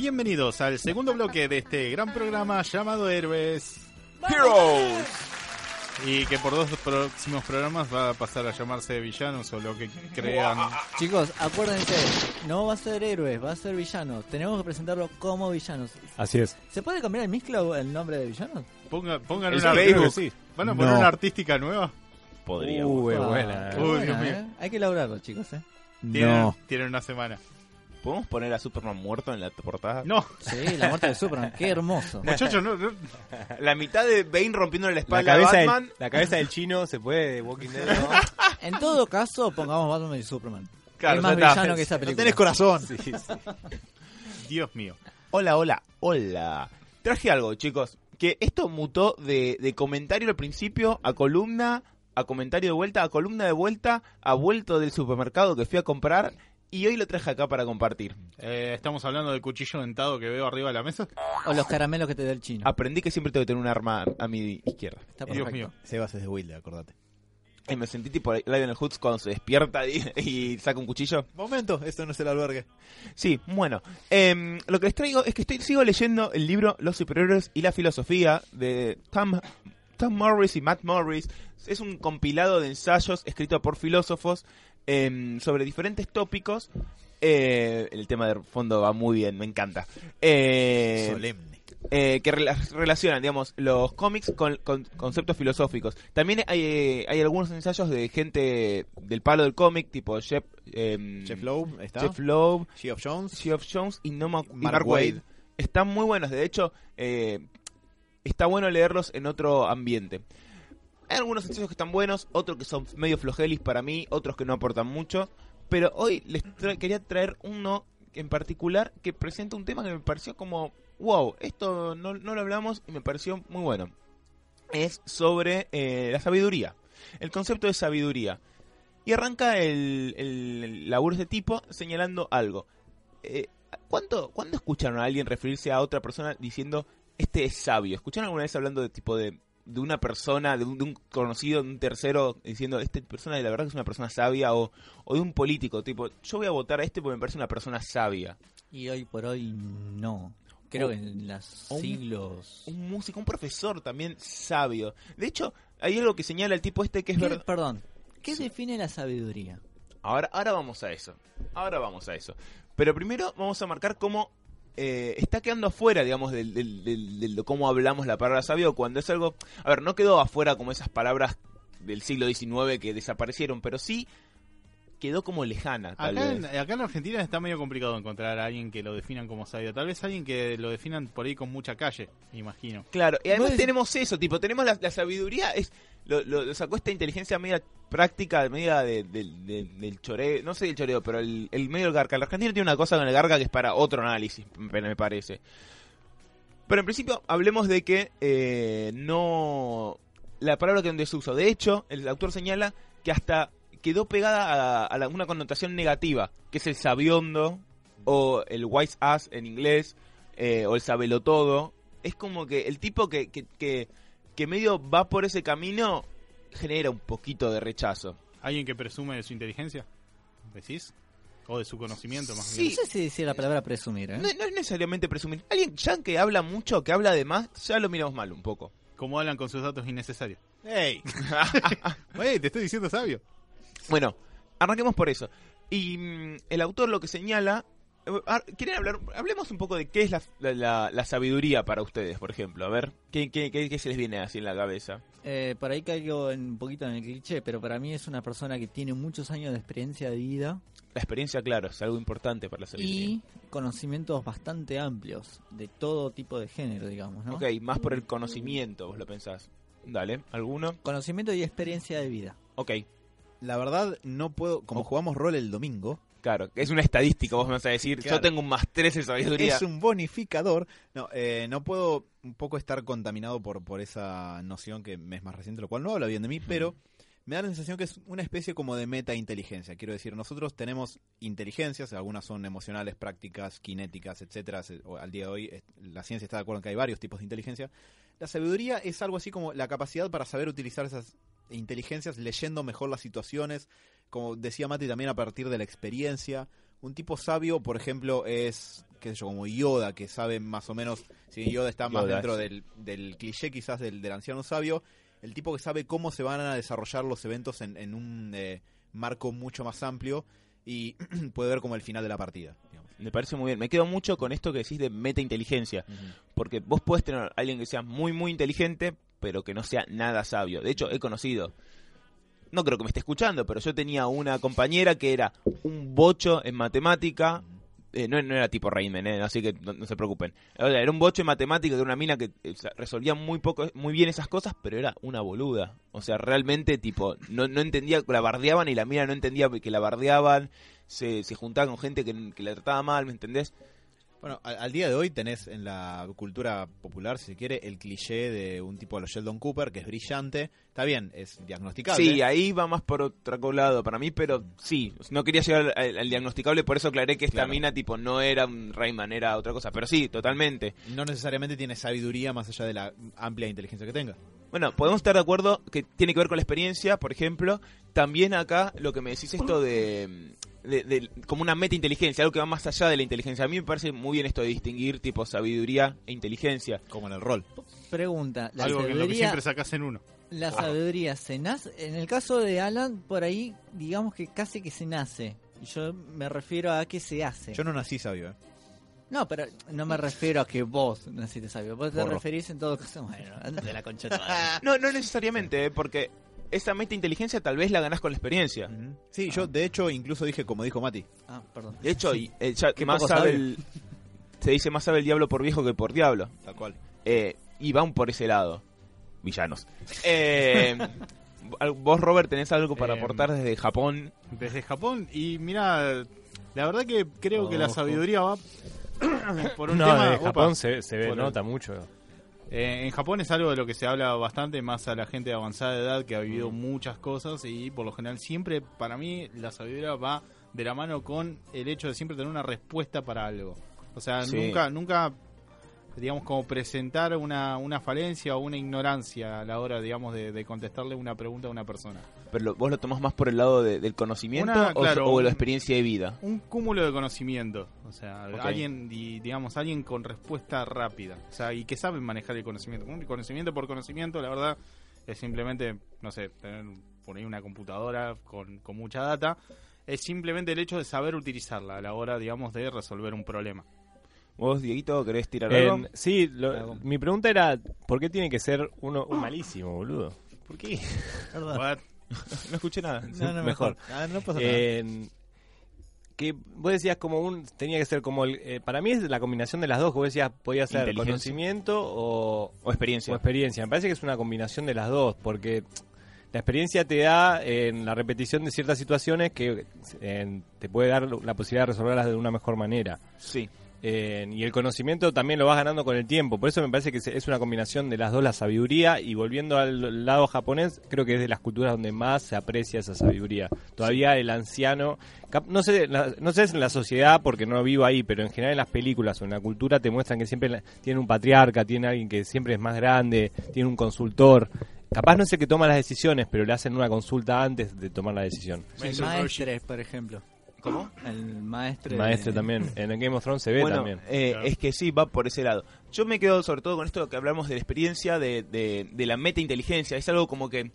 Bienvenidos al segundo bloque de este gran programa llamado Héroes Heroes. y que por dos próximos programas va a pasar a llamarse Villanos o lo que crean. Chicos, acuérdense, no va a ser héroes, va a ser villanos. Tenemos que presentarlo como villanos. Así es. ¿Se puede cambiar el Mixcloud el nombre de villanos? Ponga- pongan El una Facebook. sí. ¿Van a poner No. una artística nueva? Podríamos. Uy, Ah, buena. Uy, buena, Dios mío. ¿eh? Hay que elaborarlo, chicos, ¿eh? Tienen, No. tienen una semana. ¿Podemos poner a Superman muerto en la portada? No, Sí, la muerte de Superman, qué hermoso. muchachos, no, no. La mitad de Bane rompiéndole la La espalda a cabeza, del, Batman. la cabeza del chino se puede de Walking Dead, ¿no? En todo caso, pongamos Batman y Superman. Claro, es más está. villano que esa No película. tenés corazón. Sí, sí. Dios mío. Hola, hola, hola. Traje algo, chicos. Que esto mutó de, de comentario al principio a columna, a comentario de vuelta, a columna de vuelta, a vuelto del supermercado que fui a comprar. Y hoy lo traje acá para compartir. Eh, estamos hablando del cuchillo dentado que veo arriba de la mesa. O los caramelos que te da el chino. Aprendí que siempre tengo que tener un arma a mi izquierda. Está Dios perfecto. mío. Sebas es de Wilde, acordate. Y me sentí tipo Lionel Hoods cuando se despierta y, y saca un cuchillo. Momento, esto no es el albergue. Sí, bueno. em, lo que les traigo es que estoy sigo leyendo el libro Los superhéroes y la filosofía de Tom, Tom Morris y Matt Morris. Es un compilado de ensayos escrito por filósofos em, sobre diferentes tópicos. Eh, el tema de fondo va muy bien, me encanta. Eh, Solemne. eh, que rela- relacionan, digamos, los cómics con, con conceptos filosóficos. También hay, eh, hay algunos ensayos de gente del palo del cómic, tipo Jeff, em, Jeff Loeb está. Jeff Loeb, Geoff Jones. Geoff Jones y, no, Mark Mark Wade. Waid. Están muy buenos, de hecho, eh, está bueno leerlos en otro ambiente. Hay algunos ensayos que están buenos, otros que son medio flojelis para mí, otros que no aportan mucho. Pero hoy les quería traer uno en particular que presenta un tema que me pareció como, wow, esto no, no lo hablamos y me pareció muy bueno. Es sobre eh, la sabiduría, el concepto de sabiduría. Y arranca el, el, el laburo de este tipo señalando algo. Eh, ¿cuánto, ¿Cuándo escucharon a alguien referirse a otra persona diciendo este es sabio? ¿Escucharon alguna vez hablando de tipo de, de una persona, de un, de un conocido, de un tercero, diciendo esta persona la verdad que es una persona sabia? O, o de un político, tipo, yo voy a votar a este porque me parece una persona sabia. Y hoy por hoy no. Creo O- que en los un- siglos... Un músico, un profesor también sabio. De hecho, hay algo que señala el tipo este que es ¿Qué- verdad. Perdón, ¿qué Sí. define la sabiduría? Ahora, ahora vamos a eso. Ahora vamos a eso. Pero primero vamos a marcar cómo eh, está quedando afuera, digamos, del, del- del- del- de cómo hablamos la palabra sabio cuando es algo... A ver, no quedó afuera como esas palabras del siglo XIX que desaparecieron, pero sí quedó como lejana, tal Acá en, acá en Argentina está medio complicado encontrar a alguien que lo definan como sabio. Tal vez alguien que lo definan por ahí con mucha calle, me imagino. Claro, y además tenemos eso, tipo, tenemos la, la sabiduría, es lo, lo- sacó esta inteligencia media práctica, media de- del- choreo, no sé del choreo, pero el, el medio del garca. La Argentina tiene una cosa con el garca que es para otro análisis, me, parece. Pero en principio hablemos de que eh, no... La palabra que en desuso. De hecho, el autor señala que hasta quedó pegada a, a una connotación negativa, que es el sabiondo, o el wise ass en inglés, eh, o el sabelotodo. Es como que el tipo que, que medio va por ese camino genera un poquito de rechazo. ¿Alguien que presume de su inteligencia? ¿Decís? O de su conocimiento, más Sí. bien. No sé si decir la palabra presumir, ¿eh? No, no es necesariamente presumir. Alguien ya que habla mucho, que habla de más, ya lo miramos mal un poco. Como hablan con sus datos innecesarios. ¡Ey! Oye, te estoy diciendo sabio. Bueno, arranquemos por eso. Y mm, el autor lo que señala... eh, ah, ¿Quieren hablar? Hablemos un poco de qué es la, la- la- la sabiduría para ustedes, por ejemplo. A ver, ¿qué, qué, qué- qué se les viene así en la cabeza? Eh, por ahí caigo en- un poquito en el cliché, pero para mí es una persona que tiene muchos años de experiencia de vida La experiencia, claro, es algo importante para la sabiduría. y conocimientos bastante amplios de todo tipo de género, digamos, ¿no? Ok, más por el conocimiento, vos lo pensás. Dale, ¿alguno? Conocimiento y experiencia de vida. Ok, La verdad, no puedo. Como jugamos rol el domingo, claro, es una estadística, vos me vas a decir. Claro. Yo tengo un más 13 de sabiduría. es un bonificador. No, eh, no puedo un poco estar contaminado por, por esa noción que me es más reciente, lo cual no habla bien de mí, pero me da la sensación que es una especie como de meta-inteligencia. Quiero decir, nosotros tenemos inteligencias, algunas son emocionales, prácticas, kinéticas, etcétera. Al día de hoy, la ciencia está de acuerdo en que hay varios tipos de inteligencia. La sabiduría es algo así como la capacidad para saber utilizar esas inteligencias leyendo mejor las situaciones, como decía Mati también a partir de la experiencia, un tipo sabio, por ejemplo, es, qué sé yo, como Yoda, que sabe más o menos, si bien Yoda está más Yoda, dentro del, del cliché quizás del, del anciano sabio, el tipo que sabe cómo se van a desarrollar los eventos en, en un eh, marco mucho más amplio y puede ver como el final de la partida. digamos. Me parece muy bien. Me quedo mucho con esto que decís de meta inteligencia. Porque vos puedes tener a alguien que sea muy, muy inteligente, pero que no sea nada sabio. De hecho, he conocido. No creo que me esté escuchando, pero yo tenía una compañera que era un bocho en matemática. eh, no, era tipo Rayman, eh, así que no, se preocupen. O sea, Era un bocho en matemática de una mina que eh, resolvía muy poco, muy bien esas cosas, pero era una boluda. O sea, realmente, tipo, no, no entendía, la bardeaban y la mina no entendía que la bardeaban. Se, se juntaba con gente que, que la trataba mal, ¿me entendés? Bueno, al, al día de hoy tenés en la cultura popular, si se quiere, el cliché de un tipo a los Sheldon Cooper, que es brillante. Está bien, es diagnosticable. Sí, ahí va más por otro lado para mí, pero sí, no quería llegar al, al diagnosticable, por eso aclaré que esta Claro. mina tipo no era un Rayman, era otra cosa, pero sí, totalmente. no necesariamente tiene sabiduría más allá de la amplia inteligencia que tenga. Bueno, podemos estar de acuerdo que tiene que ver con la experiencia, por ejemplo, también acá lo que me decís esto de, de- de- como una meta inteligencia, algo que va más allá de la inteligencia. A mí me parece muy bien esto de distinguir tipo sabiduría e inteligencia. Como en el rol. Pregunta, la Algo que, lo que sabiduría, siempre sacas en uno. la sabiduría se nace, en el caso de Alan, por ahí, digamos que casi que se nace. Y Yo me refiero a que se hace. Yo no nací sabio, ¿eh? No, pero no me refiero a que vos naciste sabio. Vos te Porro. referís en todo caso. Bueno, a la concha de madre. No, no necesariamente, ¿eh? porque esa meta inteligencia tal vez la ganás con la experiencia. Sí, yo de hecho incluso dije, como dijo Mati, Ah, perdón. De hecho, Sí. y, eh, ya Qué más sabe el, se dice más sabe el diablo por viejo que por diablo. tal cual. Eh, y van por ese lado. Villanos. Eh, vos, Robert, tenés algo para Eh, aportar desde Japón. Desde Japón. Y mira, la verdad que creo que la sabiduría va por un no, tema. de opa, Japón se, se ve, el- nota mucho. Eh, en Japón es algo de lo que se habla bastante más a la gente de avanzada edad que ha vivido muchas cosas y por lo general siempre para mí la sabiduría va de la mano con el hecho de siempre tener una respuesta para algo. O sea, Sí. nunca nunca digamos como presentar una, una falencia o una ignorancia a la hora digamos de, de contestarle una pregunta a una persona. Pero lo- vos lo tomás más por el lado de- del conocimiento Una, o, claro, o de la experiencia de vida. Un cúmulo de conocimiento, o sea, Ok. alguien di- digamos alguien con respuesta rápida, o sea, y que sabe manejar el conocimiento. Un conocimiento por conocimiento, la verdad es simplemente, no sé, tener por ahí una computadora con, con mucha data, es simplemente el hecho de saber utilizarla a la hora, digamos, de resolver un problema. ¿Vos, Dieguito, querés tirar En- algo? sí, lo- mi pregunta era, ¿por qué tiene que ser uno un malísimo, boludo? ¿Por qué? No escuché nada. No, no, Mejor. mejor. Ah, no pasa nada. Que vos decías como un tenía que ser como el, eh, para mí es la combinación de las dos que vos decías podía ser conocimiento o, O experiencia. o experiencia me parece que es una combinación de las dos porque la experiencia te da en la repetición de ciertas situaciones que en, te puede dar la posibilidad de resolverlas de una mejor manera Sí. Eh, y el conocimiento también lo vas ganando con el tiempo. Por eso me parece que se- es una combinación de las dos, la sabiduría. Y volviendo al lado japonés, creo que es de las culturas donde más se aprecia esa sabiduría. Todavía el anciano, cap- no sé, la- no sé en la sociedad porque no vivo ahí, pero en general en las películas o en la cultura te muestran que siempre la- tiene un patriarca, tiene alguien que siempre es más grande, tiene un consultor. Capaz no es el que toma las decisiones, pero le hacen una consulta antes de tomar la decisión. el Maestro maestre, por ejemplo. ¿Cómo? El maestre. El de- también. En el Game of Thrones se ve bueno, también. eh, Claro. es que sí, va por ese lado. Yo me quedo sobre todo con esto que hablamos de la experiencia, de, de, de la meta inteligencia. Es algo como que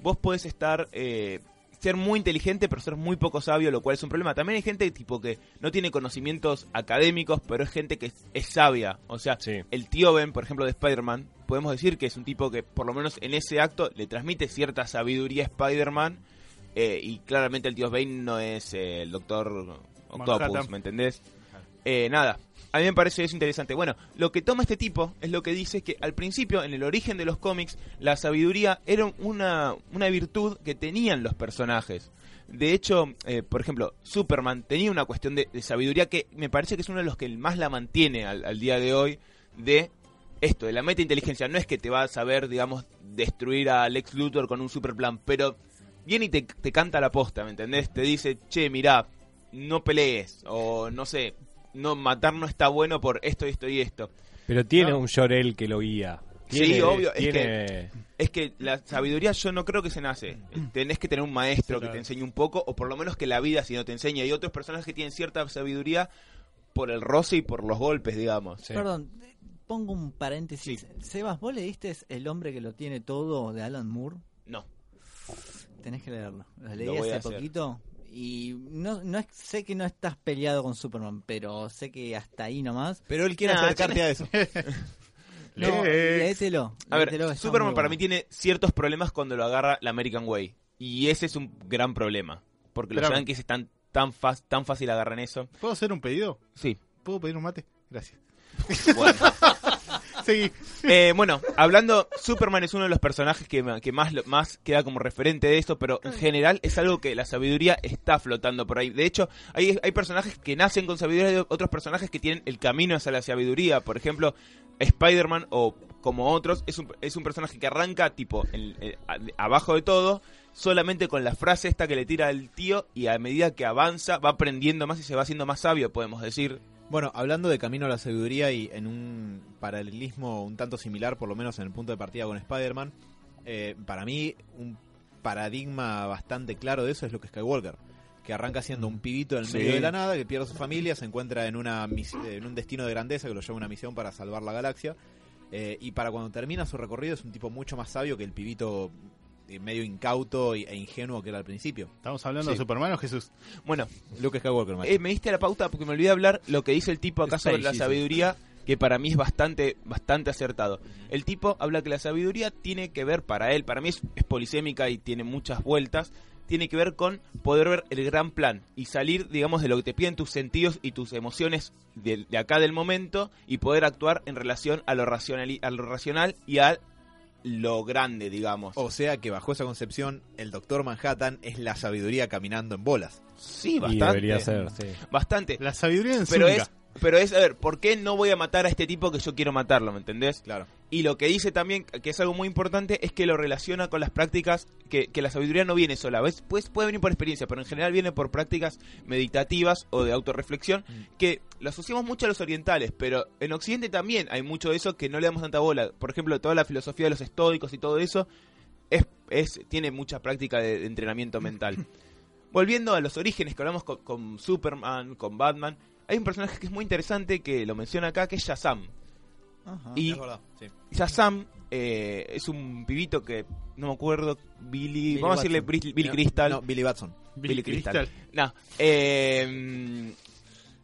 vos podés estar, eh, ser muy inteligente, pero ser muy poco sabio, lo cual es un problema. También hay gente tipo que no tiene conocimientos académicos, pero es gente que es, es sabia. O sea, Sí. el tío Ben, por ejemplo, de Spider-Man, podemos decir que es un tipo que, por lo menos en ese acto, le transmite cierta sabiduría a Spider-Man. Eh, y claramente el tío Ben no es eh, el doctor Octopus, Manhattan. ¿me entendés? Eh, nada, a mí me parece eso interesante. Bueno, lo que toma este tipo es lo que dice que al principio, en el origen de los cómics, la sabiduría era una, una virtud que tenían los personajes. De hecho, eh, por ejemplo, Superman tenía una cuestión de, de sabiduría que me parece que es uno de los que más la mantiene al, al día de hoy de esto, de la meta inteligencia. No es que te va a saber, digamos, destruir a Lex Luthor con un super plan, pero viene y te, te canta la posta, ¿me entendés? Te dice, che, mirá, no pelees, o no sé, no matar no está bueno por esto, esto y esto. Pero tiene No. un Llorel que lo guía. Sí, obvio, es tiene- Es que la sabiduría yo no creo que se nace. Tenés que tener un maestro Sí, que claro. te enseñe un poco, o por lo menos que la vida si no te enseña. Hay otros personajes que tienen cierta sabiduría por el roce y por los golpes, digamos. Sí. Perdón, pongo un paréntesis. Sebas, ¿vos leíste El hombre que lo tiene todo de Alan Moore? No. Tenés que leerlo. Lo Lo leí voy a hace hacer. poquito y no, no es- sé que no estás peleado con Superman, pero sé que hasta ahí nomás. Pero él quiere Nah, acercarte a eso. No, Lee. léetelo. A ver, léetelo, Superman para mí tiene ciertos problemas cuando lo agarra la American Way. Y ese es un gran problema. Porque los yankees están tan, tan fácil agarran eso. ¿Puedo hacer un pedido? Sí. ¿Puedo pedir un mate? Gracias. Bueno. Eh, bueno, hablando, Superman es uno de los personajes que, que más, más queda como referente de esto, pero en general es algo que la sabiduría está flotando por ahí. De hecho, hay, hay personajes que nacen con sabiduría y otros personajes que tienen el camino hacia la sabiduría. Por ejemplo, Spider-Man o como otros, es un, es un personaje que arranca tipo en- eh, abajo de todo, solamente con la frase esta que le tira el tío y a medida que avanza va aprendiendo más y se va haciendo más sabio, podemos decir. Bueno, hablando de camino a la sabiduría y en un paralelismo un tanto similar, por lo menos en el punto de partida con Spider-Man, eh, para mí un paradigma bastante claro de eso es lo que es Skywalker, que arranca siendo un pibito en el Sí. medio de la nada, que pierde a su familia, se encuentra en, una en un destino de grandeza que lo lleva a una misión para salvar la galaxia, eh, y para cuando termina su recorrido es un tipo mucho más sabio que el pibito medio incauto e ingenuo que era al principio. ¿Estamos hablando Sí. de Superman o Jesús? Bueno, Luke Skywalker. Eh, me diste la pauta porque me olvidé hablar lo que dice el tipo acá sobre la sabiduría, que para mí es bastante, bastante acertado. El tipo habla que la sabiduría tiene que ver para él, para mí es, es polisémica y tiene muchas vueltas, tiene que ver con poder ver el gran plan y salir, digamos, de lo que te piden tus sentidos y tus emociones de, de acá del momento y poder actuar en relación a lo, racional, a lo racional y a lo grande, digamos. O sea que bajo esa concepción, el Doctor Manhattan es la sabiduría caminando en bolas. sí, Y bastante. debería ser, sí. Bastante. La sabiduría en Pero Zunga. es, pero es, a ver, ¿por qué no voy a matar a este tipo que yo quiero matarlo? ¿Me entendés? Claro. Y lo que dice también, que es algo muy importante, es que lo relaciona con las prácticas, que, que la sabiduría no viene sola. ¿ves? Pues puede venir por experiencia, pero en general viene por prácticas meditativas o de autorreflexión, que lo asociamos mucho a los orientales, pero en Occidente también hay mucho de eso que no le damos tanta bola. Por ejemplo, toda la filosofía de los estoicos y todo eso es, es, tiene mucha práctica de, de entrenamiento mental. Volviendo a los orígenes que hablamos con, con Superman, con Batman, hay un personaje que es muy interesante que lo menciona acá, que es Shazam. Ajá. Y Es verdad, sí. Shazam eh, es un pibito que no me acuerdo, Billy, Billy vamos a decirle Billy No, Crystal. No, Billy Batson. Billy Crystal. No, eh,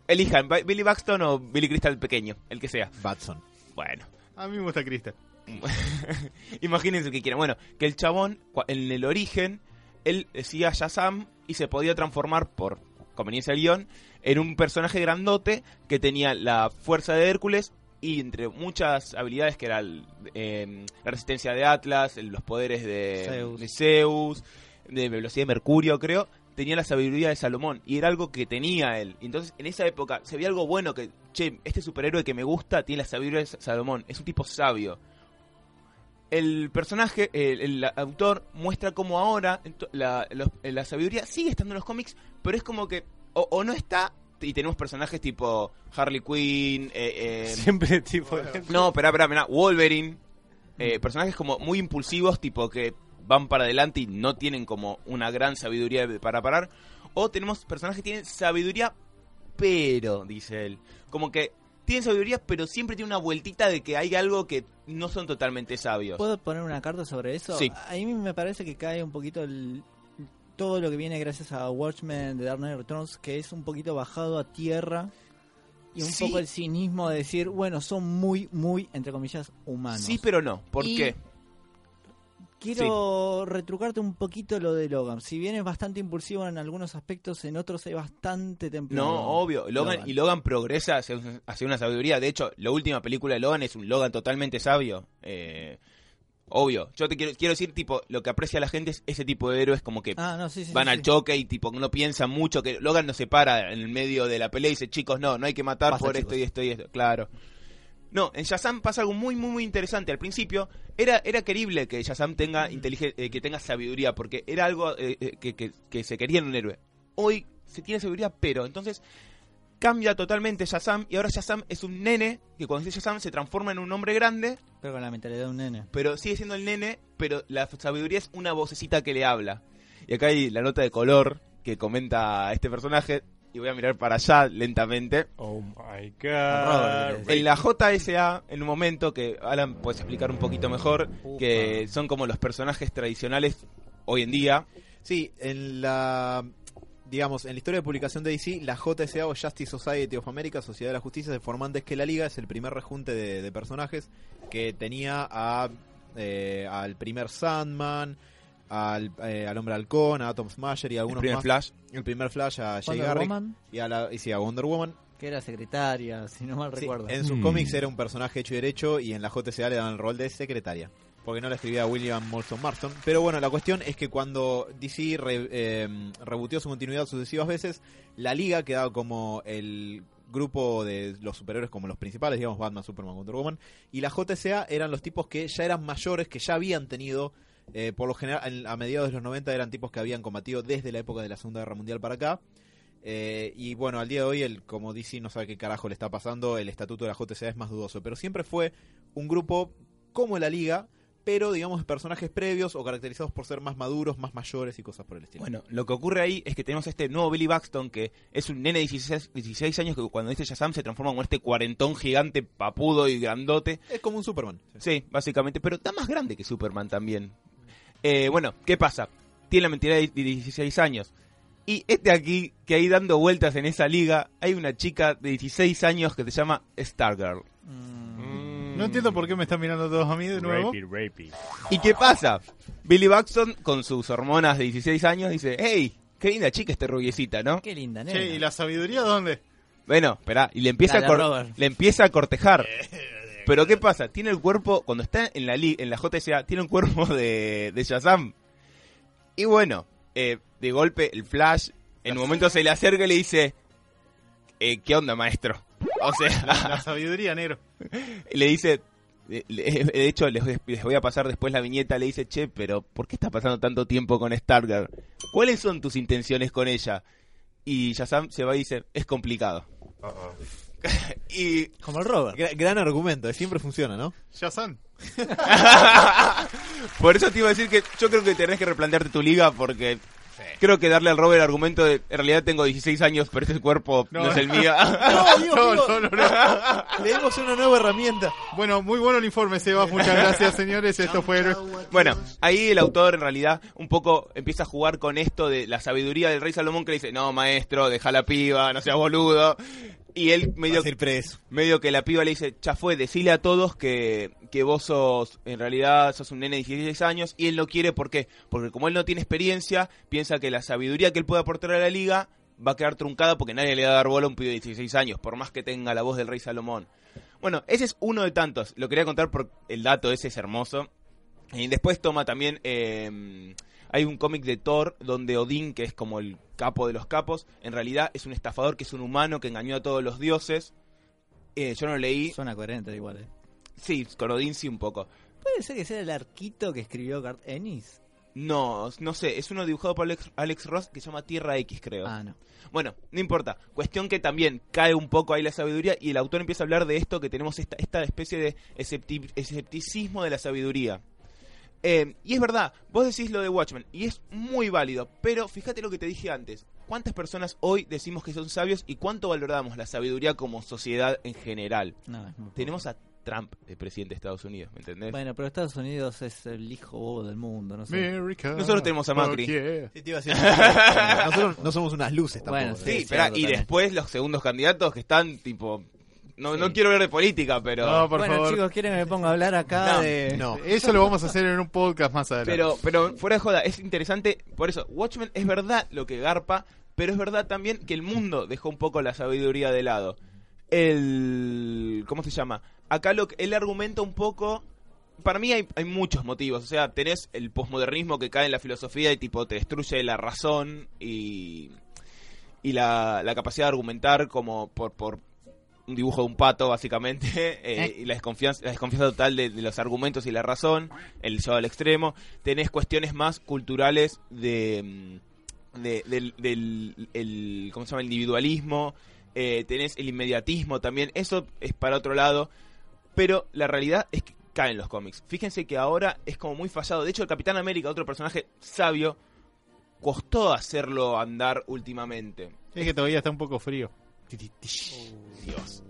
elijan, Billy Baxton o Billy Crystal pequeño, el que sea. Batson. Bueno, A mí me gusta Crystal. imagínense que quieran. Bueno, que el chabón, en el origen, él decía Shazam y se podía transformar por conveniencia del guion en un personaje grandote que tenía la fuerza de Hércules y entre muchas habilidades que era el, eh, la resistencia de Atlas, los poderes de Zeus. de Zeus, de velocidad de Mercurio, creo, tenía la sabiduría de Salomón y era algo que tenía él. Entonces, en esa época se veía algo bueno que, che, este superhéroe que me gusta tiene la sabiduría de Salomón, es un tipo sabio. El personaje, el, el autor, muestra cómo ahora ento- la, los- la sabiduría sigue estando en los cómics, pero es como que o, o no está, y tenemos personajes tipo Harley Quinn, eh, eh, Siempre tipo... no, espera, espera, espera. Wolverine. eh, personajes como muy impulsivos, tipo que van para adelante y no tienen como una gran sabiduría de- para parar. O tenemos personajes que tienen sabiduría, pero, dice él. Como que tienen sabiduría, pero siempre tiene una vueltita de que hay algo que no son totalmente sabios. ¿Puedo poner una carta sobre eso? Sí. A mí me parece que cae un poquito el- todo lo que viene gracias a Watchmen de Dark Knight Returns, que es un poquito bajado a tierra. Y un Sí. poco el cinismo de decir, bueno, son muy, muy, entre comillas, humanos. Sí, pero no. ¿Por Y- qué? Quiero retrucarte un poquito lo de Logan. Si bien es bastante impulsivo en algunos aspectos, en otros es bastante templado. No, obvio. Logan, y Logan progresa hacia, un- hacia una sabiduría. De hecho, la última película de Logan es un Logan totalmente sabio. Eh, obvio. Yo te quiero, quiero decir, tipo, lo que aprecia la gente es ese tipo de héroes como que Ah, no, sí, sí. van sí, al choque y tipo no piensan mucho. que Logan no se para en el medio de la pelea y dice, chicos, no, no hay que matar por esto y esto y esto. Claro. No, en Shazam pasa algo muy, muy, muy interesante. Al principio era, era querible que Shazam tenga, eh, que tenga sabiduría, porque era algo eh, eh, que, que- que se quería en un héroe. Hoy se tiene sabiduría, pero entonces cambia totalmente Shazam y ahora Shazam es un nene que cuando dice Shazam se transforma en un hombre grande, Pero con la mentalidad de un nene. pero sigue siendo el nene, pero la sabiduría es una vocecita que le habla. Y acá hay la nota de color que comenta este personaje y voy a mirar para allá lentamente. Oh my god. En la JSA, en un momento que Alan puedes explicar un poquito mejor, que son como los personajes tradicionales hoy en día. Sí, en la digamos, en la historia de publicación de DC, la JSA o Justice Society of America, Sociedad de la Justicia, se formó antes que la Liga, es el primer rejunte de, de personajes que tenía a eh, al primer Sandman, al, eh, al Hombre Halcón, a Atom Smasher y El algunos primer más. Flash. El primer Flash a Jay Garrick Woman, y a, la, y sí, a Wonder Woman. que era secretaria, si no mal Sí, recuerdo. en sus Hmm. cómics era un personaje hecho y derecho y en la JSA le dan el rol de secretaria. Porque no la escribía William Molson Marston. Pero bueno, la cuestión es que cuando DC re, eh, rebutió su continuidad sucesivas veces, la Liga quedaba como el grupo de los superhéroes como los principales, digamos Batman, Superman, Wonder Woman, y la JSA eran los tipos que ya eran mayores, que ya habían tenido, eh, por lo general, en- a mediados de los 90 eran tipos que habían combatido desde la época de la Segunda Guerra Mundial para acá, eh, y bueno, al día de hoy, el, como DC no sabe qué carajo le está pasando, el estatuto de la JCA es más dudoso. Pero siempre fue un grupo como la Liga, pero digamos personajes previos o caracterizados por ser más maduros, más mayores y cosas por el estilo. Bueno, lo que ocurre ahí es que tenemos a este nuevo Billy Baxton, que es un nene de 16, 16 años que cuando dice Shazam se transforma en este cuarentón gigante, papudo y grandote. Es como un Superman. Sí, básicamente, pero está más grande que Superman también. Eh, bueno, ¿qué pasa? Tiene la mentira de 16 años. Y este aquí, que ahí dando vueltas en esa liga, hay una chica de 16 años que se llama Stargirl. Mm, No entiendo por qué me están mirando todos a mí de nuevo. Rapey, rapey. ¿Y qué pasa? Billy Baxton, con sus hormonas de 16 años, dice, hey, qué linda chica esta rubiecita, ¿no? Qué linda, nena. Che, ¿y la sabiduría dónde? Bueno, espera, y le empieza, Dale, a Robert. le empieza a cortejar. Pero ¿qué pasa? Tiene el cuerpo, cuando está en la li- en la JSA, tiene un cuerpo de, de Shazam. Y bueno, eh, de golpe el Flash, en un momento se le acerca y le dice, eh, ¿qué onda, maestro? O La sea, sabiduría, negro. le dice, de, hecho les, voy- les voy a pasar después la viñeta, le dice, che, pero ¿por qué estás pasando tanto tiempo con Stargirl? ¿Cuáles son tus intenciones con ella? Y Shazam se va y dice, es complicado. y Como el Robert. Gra- gran argumento, eh, siempre funciona, ¿no? Shazam. Por eso te iba a decir que yo creo que tenés que replantearte tu liga porque creo que darle al Robert el argumento de en realidad tengo 16 años pero este cuerpo no, No. es el mío. No, Dios No, no, no, no. le dimos una nueva herramienta. Bueno, muy bueno el informe, Sebas. Muchas gracias, señores. Esto fue bueno, ahí el autor en realidad un poco empieza a jugar con esto de la sabiduría del rey Salomón que le dice, no maestro, deja la piba, no seas boludo. Y él medio medio que la piba le dice, ya fue, decile a todos que, que vos sos, en realidad sos un nene de 16 años, y él no quiere, ¿por qué? Porque como él no tiene experiencia, piensa que la sabiduría que él puede aportar a la liga va a quedar truncada porque nadie le va a dar bola a un pibe de 16 años, por más que tenga la voz del rey Salomón. Bueno, ese es uno de tantos, lo quería contar porque el dato ese es hermoso. Y después toma también, eh, hay un cómic de Thor donde Odín, que es como el capo de los capos, en realidad es un estafador que es un humano que engañó a todos los dioses. Eh, yo no leí. Suena coherente igual. eh. Sí, con Odín sí un poco. ¿Puede ser que sea el arquito que escribió Garth Ennis? No, no sé, es uno dibujado por Alex, Alex Ross que se llama Tierra X, creo. Ah, no. Bueno, no importa. Cuestión que también cae un poco ahí la sabiduría y el autor empieza a hablar de esto que tenemos esta, esta especie de escepti- escepticismo de la sabiduría. Eh, y es verdad, vos decís lo de Watchmen y es muy válido, pero fíjate lo que te dije antes. ¿Cuántas personas hoy decimos que son sabios y cuánto valoramos la sabiduría como sociedad en general? No, Tenemos a Trump de presidente de Estados Unidos, ¿me entendés? Bueno, pero Estados Unidos es el hijo bobo del mundo, no sé. America. Nosotros tenemos a Macri. Yeah. Sí, te iba a decir, nosotros no somos unas luces tampoco. Bueno, Sí, Sí, espera, y también. después los segundos candidatos que están tipo... No, Sí. no quiero ver de política, pero... No, por bueno, favor. chicos, ¿quieren que me ponga a hablar acá No, de...? No. Eso lo vamos a hacer en un podcast más adelante. Pero, pero fuera de joda, es interesante. Por eso, Watchmen es verdad lo que garpa, pero es verdad también que el mundo dejó un poco la sabiduría de lado. El. ¿Cómo se llama? Acá lo, que- él argumenta un poco. Para mí hay, hay muchos motivos. O sea, tenés el posmodernismo que cae en la filosofía y tipo te destruye la razón y. y la, la capacidad de argumentar como por, por un dibujo de un pato, básicamente, eh, y la desconfianza, la desconfianza total de, de los argumentos y la razón, el llevado al extremo. Tenés cuestiones más culturales de, mm, de- del, del el, ¿cómo se llama? individualismo, eh, tenés el inmediatismo también, eso es para otro lado, pero la realidad es que caen los cómics. Fíjense que ahora es como muy fallado, de hecho el Capitán América, otro personaje sabio, costó hacerlo andar últimamente. Es que todavía está un poco frío. Dios.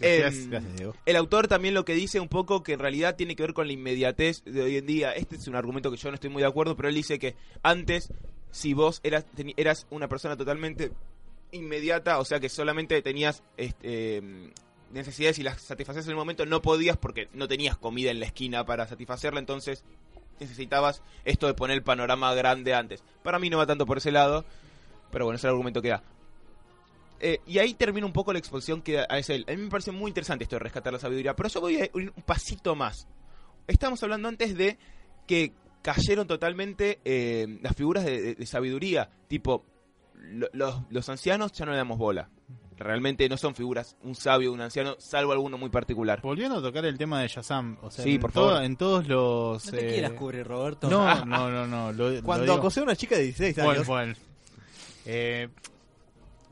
Gracias, gracias, Diego. El autor también lo que dice un poco que en realidad tiene que ver con la inmediatez de hoy en día. Este es un argumento que yo no estoy muy de acuerdo, pero él dice que antes, si vos eras, eras una persona totalmente inmediata, o sea que solamente tenías este, eh, necesidades y las satisfacías en el momento, no podías porque no tenías comida en la esquina para satisfacerla, entonces necesitabas esto de poner el panorama grande antes. Para mí no va tanto por ese lado, pero bueno, es el argumento que da. Eh, y ahí termina un poco la exposición que hace él. A mí me parece muy interesante esto de rescatar la sabiduría, pero yo voy a ir un pasito más. Estamos hablando antes de que cayeron totalmente eh, las figuras de, de- de sabiduría, tipo, lo- los, los ancianos ya no le damos bola. Realmente no son figuras, un sabio, un anciano, salvo alguno muy particular. Volviendo a tocar el tema de Shazam, o sea, Sí, en, por todo- favor. en todos los... No te eh, quieras cubrir, Roberto. No, no, no, no. Lo, Cuando lo acosé a una chica de 16 Bueno, años, bueno. Eh,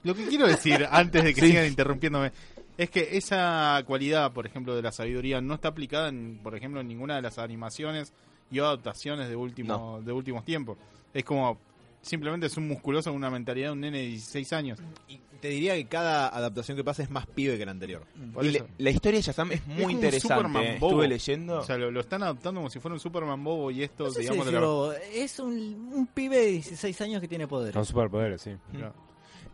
lo que quiero decir, antes de que Sí. sigan interrumpiéndome, es que esa cualidad, por ejemplo, de la sabiduría no está aplicada, en, por ejemplo, en ninguna de las animaciones y adaptaciones de, último, de últimos tiempos. Es como, simplemente es un musculoso con una mentalidad de un nene de 16 años. y te diría que cada adaptación que pasa es más pibe que la anterior. Y le- la historia de Shazam es muy un interesante. Superman eh. bobo. Estuve leyendo. O sea, lo, lo están adaptando como si fuera un Superman bobo y esto, No sé si digamos, de la- decirlo, es un, un pibe de 16 años que tiene poder. Con superpoderes, sí.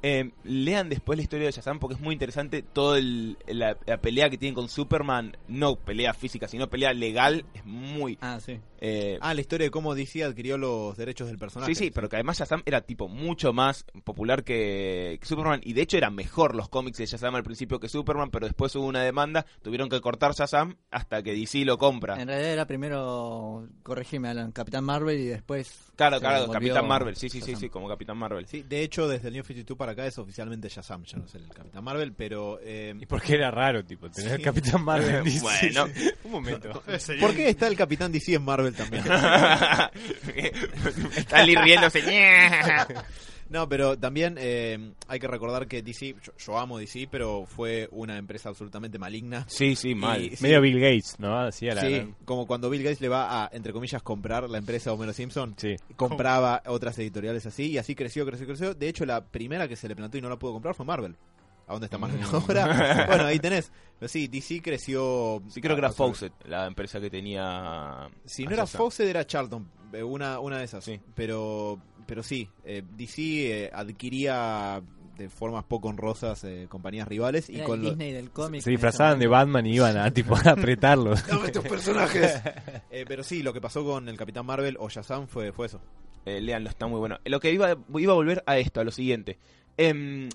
Eh, lean después la historia de Shazam porque es muy interesante toda la, la pelea que tienen con Superman, no pelea física, sino pelea legal, es muy... Ah, sí. eh, Ah, la historia de cómo DC adquirió los derechos del personaje. sí, sí, pero que además Shazam era tipo mucho más popular que, que Superman y de hecho eran mejor los cómics de Shazam al principio que Superman, pero después hubo una demanda, tuvieron que cortar Shazam hasta que DC lo compra. En realidad era primero, corregime, Alan, Capitán Marvel y después. Claro, se claro, volvió Capitán Marvel, sí, sí, sí, Shazam. sí, como Capitán Marvel. Sí, de hecho, desde el New 52 para acá es oficialmente Shazam, ya no es el Capitán Marvel, pero... eh, ¿Y por qué era raro, tipo, tener Sí. Capitán Marvel en DC? Bueno. un momento. ¿Por qué está el Capitán DC en Marvel también? Está riéndose. No, pero también eh, hay que recordar que DC, yo, yo amo DC, pero fue una empresa absolutamente maligna. sí, sí, mal. Y- sí, Medio Bill Gates, ¿no? Así a la sí, gran- como cuando Bill Gates le va a, entre comillas, comprar la empresa a Homero Simpson. Sí. Compraba otras editoriales así y así creció, creció, creció. De hecho, la primera que se le plantó y no la pudo comprar fue Marvel. ¿A dónde está Marvel Mm. ahora? bueno, ahí tenés. Pero sí, DC creció... Sí, creo que era Fawcett, la empresa que tenía. Si no era. Fawcett, era Charlton. eh, Una, una de esas. Sí. Pero, pero sí, eh, DC eh, adquiría de formas poco honrosas eh, compañías rivales y Era con el lo- Disney del cómic. Se disfrazaban de. Batman y iban a, tipo, a apretarlos. ¡Dame estos personajes! Eh, pero sí, lo que pasó con el Capitán Marvel o Shazam fue, fue eso. Eh, léanlo, está muy bueno. Lo que iba, iba a volver a esto, a lo siguiente. Em,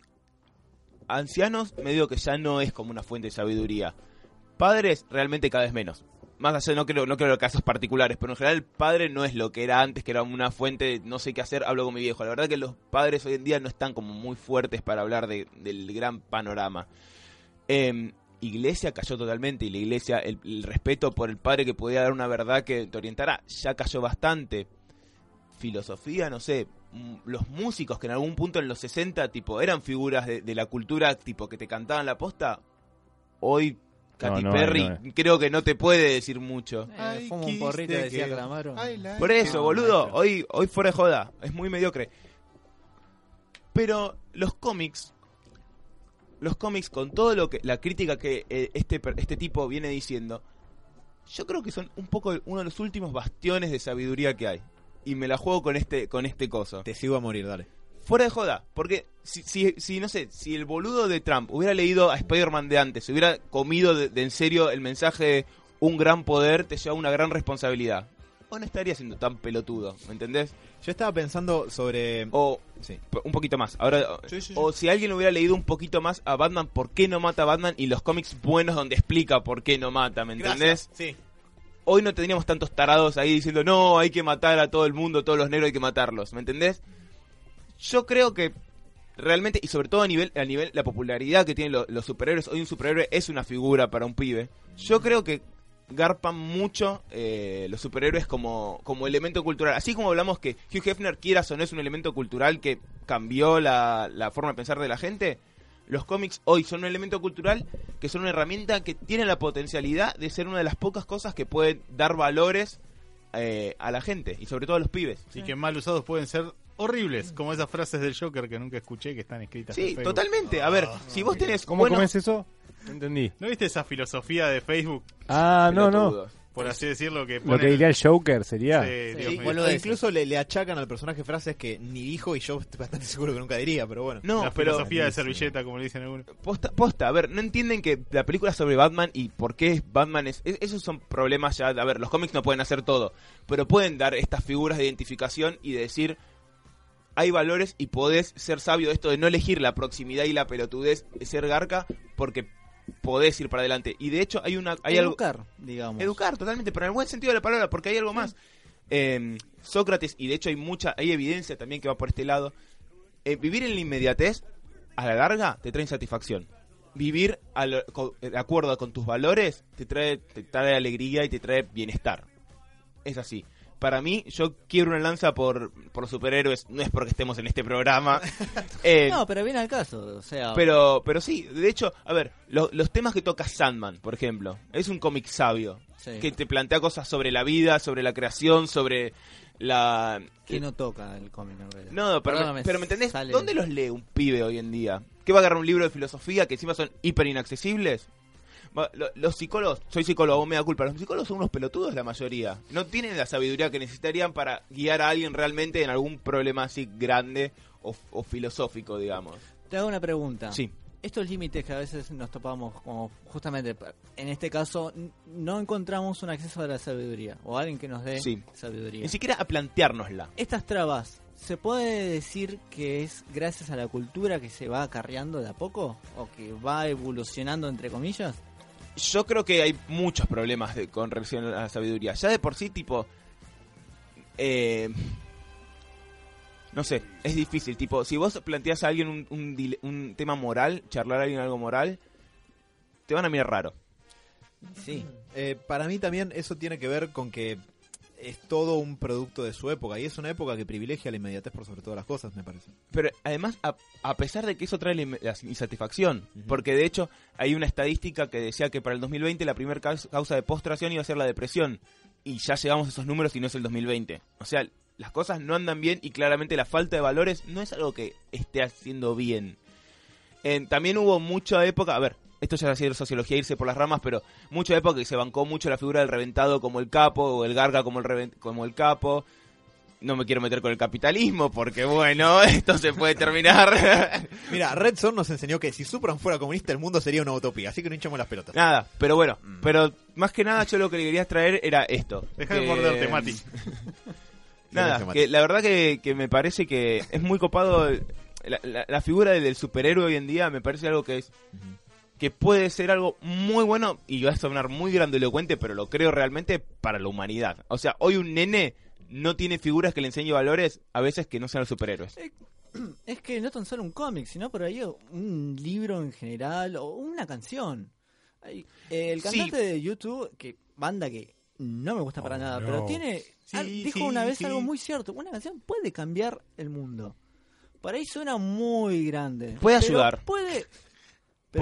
ancianos, me digo que ya no es como una fuente de sabiduría. Padres, realmente cada vez menos. Más allá, no creo, no creo casos particulares, pero en general el padre no es lo que era antes, que era una fuente de no sé qué hacer, hablo con mi viejo. La verdad que los padres hoy en día no están como muy fuertes para hablar de- del gran panorama. Em, iglesia cayó totalmente y la iglesia, el, respeto por el padre que podía dar una verdad que te orientara, ya cayó bastante. Filosofía, no sé, los músicos que en algún punto en los 60 tipo eran figuras de, de la cultura tipo que te cantaban la posta, hoy Katy no, Perry no, no. creo que no te puede decir mucho. Eh, fuma un porrito, decía Calamaro. Por eso, boludo, maestro. hoy, hoy fuera de joda, es muy mediocre. Pero los cómics, los cómics con todo lo que, la crítica que eh, este, per- este tipo viene diciendo, yo creo que son un poco uno de los últimos bastiones de sabiduría que hay. Y me la juego con este, con este coso. Te sigo a morir, dale. Fuera de joda, porque si, si, si, no sé, si el boludo de Trump hubiera leído a Spider-Man de antes, hubiera comido de, de en serio el mensaje de un gran poder te lleva una gran responsabilidad, o no estaría siendo tan pelotudo, ¿me entendés? Yo estaba pensando sobre... O Sí. un poquito más, ahora, Sí, sí, sí. o si alguien hubiera leído un poquito más a Batman, ¿por qué no mata a Batman? Y los cómics buenos donde explica por qué no mata, ¿me entendés? Gracias. Sí. hoy no tendríamos tantos tarados ahí diciendo, no, hay que matar a todo el mundo, todos los negros hay que matarlos, ¿me entendés? Yo creo que realmente, y sobre todo a nivel, a nivel la popularidad que tienen lo- los superhéroes, hoy un superhéroe es una figura para un pibe. Yo creo que garpan mucho eh, los superhéroes como, como elemento cultural. Así como hablamos que Hugh Hefner, quieras o no, es un elemento cultural que cambió la, la forma de pensar de la gente. Los cómics hoy son un elemento cultural que son una herramienta que tiene la potencialidad de ser una de las pocas cosas que pueden dar valores eh, a la gente y sobre todo a los pibes. Y que mal usados pueden ser horribles, como esas frases del Joker que nunca escuché que están escritas en Sí, Facebook. totalmente. A ver, si vos tenés... ¿Cómo, bueno- cómo es eso? No entendí. ¿No viste esa filosofía de Facebook, Ah, no, no. por así decirlo, que Lo que diría el Joker sería. Sí, Sí, Dios mío. igual lo O de incluso le, le achacan al personaje frases que ni dijo y yo estoy bastante seguro que nunca diría, pero bueno. No, la pero... filosofía de servilleta, como le dicen algunos. Posta, posta, a ver, no entienden que la película es sobre Batman y por qué Batman es, es- Esos son problemas ya. A ver, los cómics no pueden hacer todo, pero pueden dar estas figuras de identificación y de decir. Hay valores y podés ser sabio de esto de no elegir la proximidad y la pelotudez de ser garca porque podés ir para adelante. Y de hecho hay una hay algo Educar, digamos. Educar, totalmente, pero en el buen sentido de la palabra, porque hay algo más. Eh, Sócrates, y de hecho hay mucha, hay evidencia también que va por este lado. eh, vivir en la inmediatez, a la larga, te trae insatisfacción. Vivir a lo- co- de acuerdo con tus valores te trae, te trae alegría y te trae bienestar. Es así. Para mí, yo quiero una lanza por, por los superhéroes, no es porque estemos en este programa. Eh, No, pero viene al caso, o sea... pero, pero sí, de hecho, a ver, lo- los temas que toca Sandman, por ejemplo, es un cómic sabio, sí. que te plantea cosas sobre la vida, sobre la creación, sobre la... ¿Quién no toca el cómic en realidad? No, pero, Perdóname, me, pero ¿me entendés? sale- ¿Dónde los lee un pibe hoy en día? ¿Qué va a agarrar un libro de filosofía que encima son hiper inaccesibles? Los psicólogos, soy psicólogo, me da culpa, los psicólogos son unos pelotudos la mayoría. No tienen la sabiduría que necesitarían para guiar a alguien realmente en algún problema así grande o, o filosófico, digamos. Te hago una pregunta. Sí. Estos límites que a veces nos topamos, como justamente en este caso, no encontramos un acceso a la sabiduría o alguien que nos dé Sí. sabiduría. Ni siquiera a planteárnosla. Estas trabas, ¿se puede decir que es gracias a la cultura que se va acarreando de a poco? ¿O que va evolucionando, entre comillas? Yo creo que hay muchos problemas de- con relación a la sabiduría. Ya de por sí, tipo. eh, no sé, es difícil. Tipo, si vos planteas a alguien un, un tema moral, charlar a alguien algo moral, te van a mirar raro. Sí. Eh, para mí también eso tiene que ver con que es todo un producto de su época y es una época que privilegia la inmediatez por sobre todas las cosas, me parece. Pero además, a, a pesar de que eso trae la in- la insatisfacción, porque de hecho hay una estadística que decía que para el 2020 la primera causa de postración iba a ser la depresión, y ya llegamos a esos números y no es el 2020. O sea, las cosas no andan bien y claramente la falta de valores no es algo que esté haciendo bien. Eh, también hubo mucha época, a ver, esto ya ha sido sociología irse por las ramas, pero mucha época que se bancó mucho la figura del reventado como el capo o el garga como el, reven- como el capo. No me quiero meter con el capitalismo porque bueno, esto se puede terminar. Mira, Red Son nos enseñó que si Superman fuera comunista el mundo sería una utopía, así que no hinchamos las pelotas. nada, pero bueno, Mm. pero más que nada yo lo que le quería traer era esto. Deja de morderte, Mati. Nada, Mati. que la verdad que, que me parece que es muy copado la, la- la figura del superhéroe hoy en día me parece algo que es. Que puede ser algo muy bueno y va a sonar muy grandilocuente, pero lo creo realmente para la humanidad. O sea, hoy un nene no tiene figuras que le enseñe valores a veces que no sean los superhéroes. Es que no tan solo un cómic, sino por ahí un libro en general o una canción. Eh, el Sí. cantante de YouTube, que banda que no me gusta para Oh, nada, no. pero tiene Sí, ah, dijo sí, una vez sí. algo muy cierto. Una canción puede cambiar el mundo. Por ahí suena muy grande. Puede ayudar. Puede.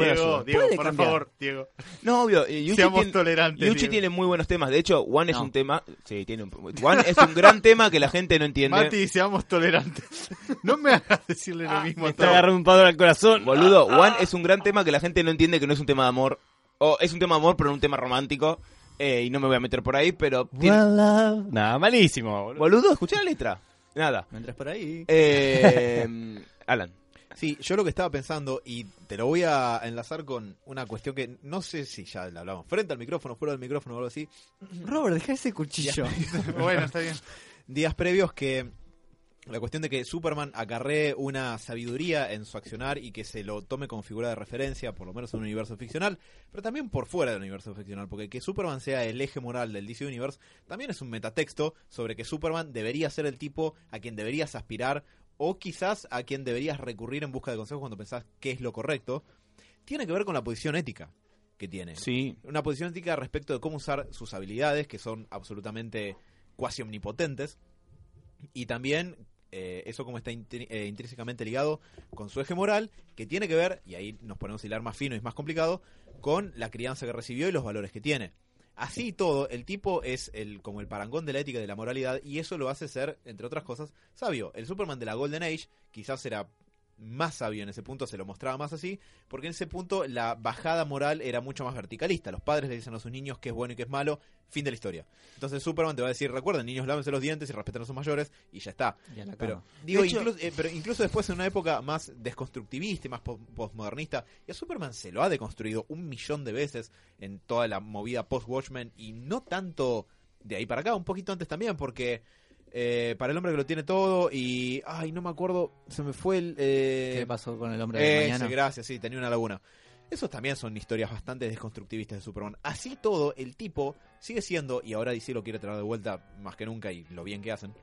Diego, ayudar. Diego, puede por cambiar. favor, Diego. No, obvio, Yuchi, Seamos tiene, tolerantes. Yuchi Diego. tiene muy buenos temas. De hecho, One es No. un tema... Sí, tiene un... One es un gran tema que la gente no entiende. Mati, seamos tolerantes. No me hagas decirle lo mismo Me a está todos. agarrando un padre al corazón. Boludo, One es un gran tema que la gente no entiende que no es un tema de amor. O es un tema de amor, pero no un tema romántico. Eh, y no me voy a meter por ahí, pero... tiene-. Nada, malísimo. boludo. Boludo, escuché la letra. Nada. No entres por ahí. Eh, Alan. Sí, yo lo que estaba pensando, y te lo voy a enlazar con una cuestión que no sé si ya la hablamos, frente al micrófono, fuera del micrófono o algo así, Robert, deja ese cuchillo. Bueno, está bien. días previos que la cuestión de que Superman acarree una sabiduría en su accionar y que se lo tome como figura de referencia, por lo menos en un universo ficcional, pero también por fuera del universo ficcional, porque que Superman sea el eje moral del DC Universe también es un metatexto sobre que Superman debería ser el tipo a quien deberías aspirar o quizás a quien deberías recurrir en busca de consejos cuando pensás qué es lo correcto. Tiene que ver con la posición ética que tiene Sí. una posición ética respecto de cómo usar sus habilidades, que son absolutamente cuasi omnipotentes, y también eh, eso como está eh, intrínsecamente ligado con su eje moral, que tiene que ver, y ahí nos ponemos a hilar más fino y es más complicado, con la crianza que recibió y los valores que tiene. Así y todo, el tipo es el como el parangón de la ética y de la moralidad y eso lo hace ser, entre otras cosas, sabio. El Superman de la Golden Age quizás era más sabio en ese punto, se lo mostraba más así, porque en ese punto la bajada moral era mucho más verticalista. Los padres le dicen a sus niños qué es bueno y qué es malo, fin de la historia. Entonces Superman te va a decir, recuerden, niños, lávense los dientes y respeten a sus mayores, y ya está. Y Pero, digo, De hecho- incluso, eh, pero incluso después en una época más desconstructivista y más po- postmodernista, y a Superman se lo ha deconstruido un millón de veces en toda la movida post-Watchmen, y no tanto de ahí para acá, un poquito antes también, porque eh, para el hombre que lo tiene todo, y, ay, no me acuerdo, se me fue el... eh, ¿Qué pasó con el hombre de ese, mañana? gracias, sí, tenía una laguna. Esos también son historias bastante desconstructivistas de Superman. Así todo, el tipo sigue siendo, y ahora DC lo quiere traer de vuelta más que nunca y lo bien que hacen,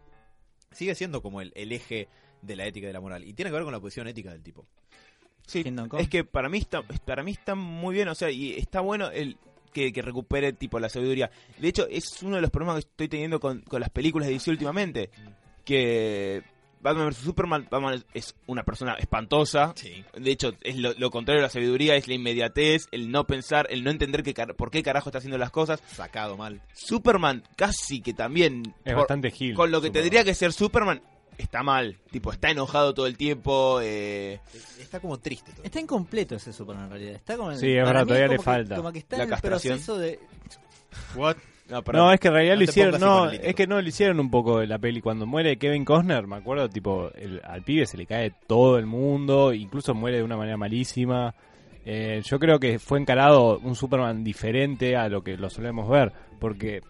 sigue siendo como el, el eje de la ética y de la moral. Y tiene que ver con la posición ética del tipo. Sí, es que para mí está para mí está muy bien, o sea, y está bueno el que, que recupere tipo la sabiduría. De hecho, es uno de los problemas que estoy teniendo con, con las películas de DC últimamente, que Batman vs Superman, Batman es una persona espantosa. Sí. De hecho, es lo, lo contrario de la sabiduría, es la inmediatez, el no pensar, el no entender que, por qué carajo está haciendo las cosas. Sacado mal. Superman casi que también Es por- bastante gil. con lo que Superman. tendría que ser Superman está mal, tipo está enojado todo el tiempo, eh, Está como triste todo. Está incompleto ese Superman en realidad. Está como Sí, es verdad, todavía le que- falta. Como que está La en el proceso de. What? no, perdón. No, es que en realidad No lo hicieron, no, es que no lo hicieron un poco en la peli cuando muere Kevin Costner, me acuerdo, tipo, el- al pibe se le cae todo el mundo, incluso muere de una manera malísima. Eh, yo creo que fue encarado un Superman diferente a lo que lo solemos ver, porque,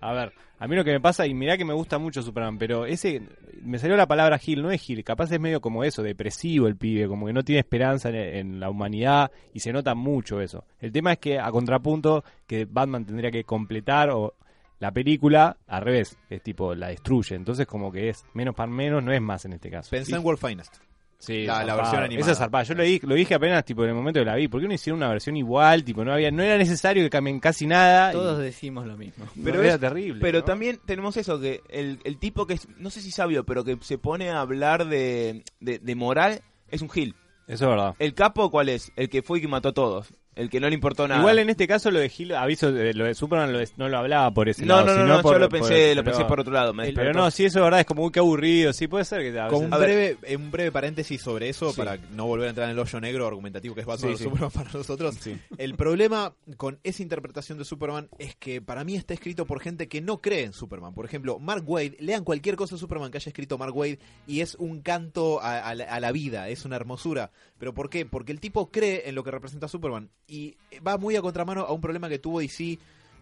a ver, a mí lo que me pasa, y mirá que me gusta mucho Superman, pero ese, me salió la palabra Gil, no es Gil, capaz es medio como eso, depresivo el pibe, como que no tiene esperanza en, en la humanidad y se nota mucho eso. El tema es que, a contrapunto, que Batman tendría que completar o la película, al revés, es tipo, la destruye, entonces como que es menos para menos, no es más en este caso. Pensé en World Finest. Sí, La- la versión animada. Esa es zarpada. Yo lo dije, lo dije apenas tipo en el momento que la vi. ¿Por qué no hicieron una versión igual? Tipo, no había, no era necesario que cambien casi nada. y- Todos decimos lo mismo. no, Pero era es- terrible. Pero ¿no? también tenemos eso, que el, el tipo que es, no sé si sabio, pero que se pone a hablar de, de, de moral, es un gil. Eso es verdad. ¿El capo cuál es? El que fue y que mató a todos. El que no le importó nada. Igual en este caso lo de Gil, aviso, de- lo de Superman lo de- no lo hablaba por ese no, lado. no, no, sino no, por- yo lo por- pensé, lo pero- pensé por otro lado. Me Pero no, sí, eso es verdad, es como muy que aburrido. Sí, puede ser que Como veces- un breve, eh, un breve paréntesis sobre eso, Sí. para no volver a entrar en el hoyo negro argumentativo que es Batman Sí. Superman para nosotros. Sí. El problema con esa interpretación de Superman es que para mí está escrito por gente que no cree en Superman. Por ejemplo, Mark Wade, lean cualquier cosa de Superman que haya escrito Mark Wade y es un canto a, a la, a la vida, es una hermosura. ¿Pero por qué? Porque el tipo cree en lo que representa Superman y va muy a contramano a un problema que tuvo DC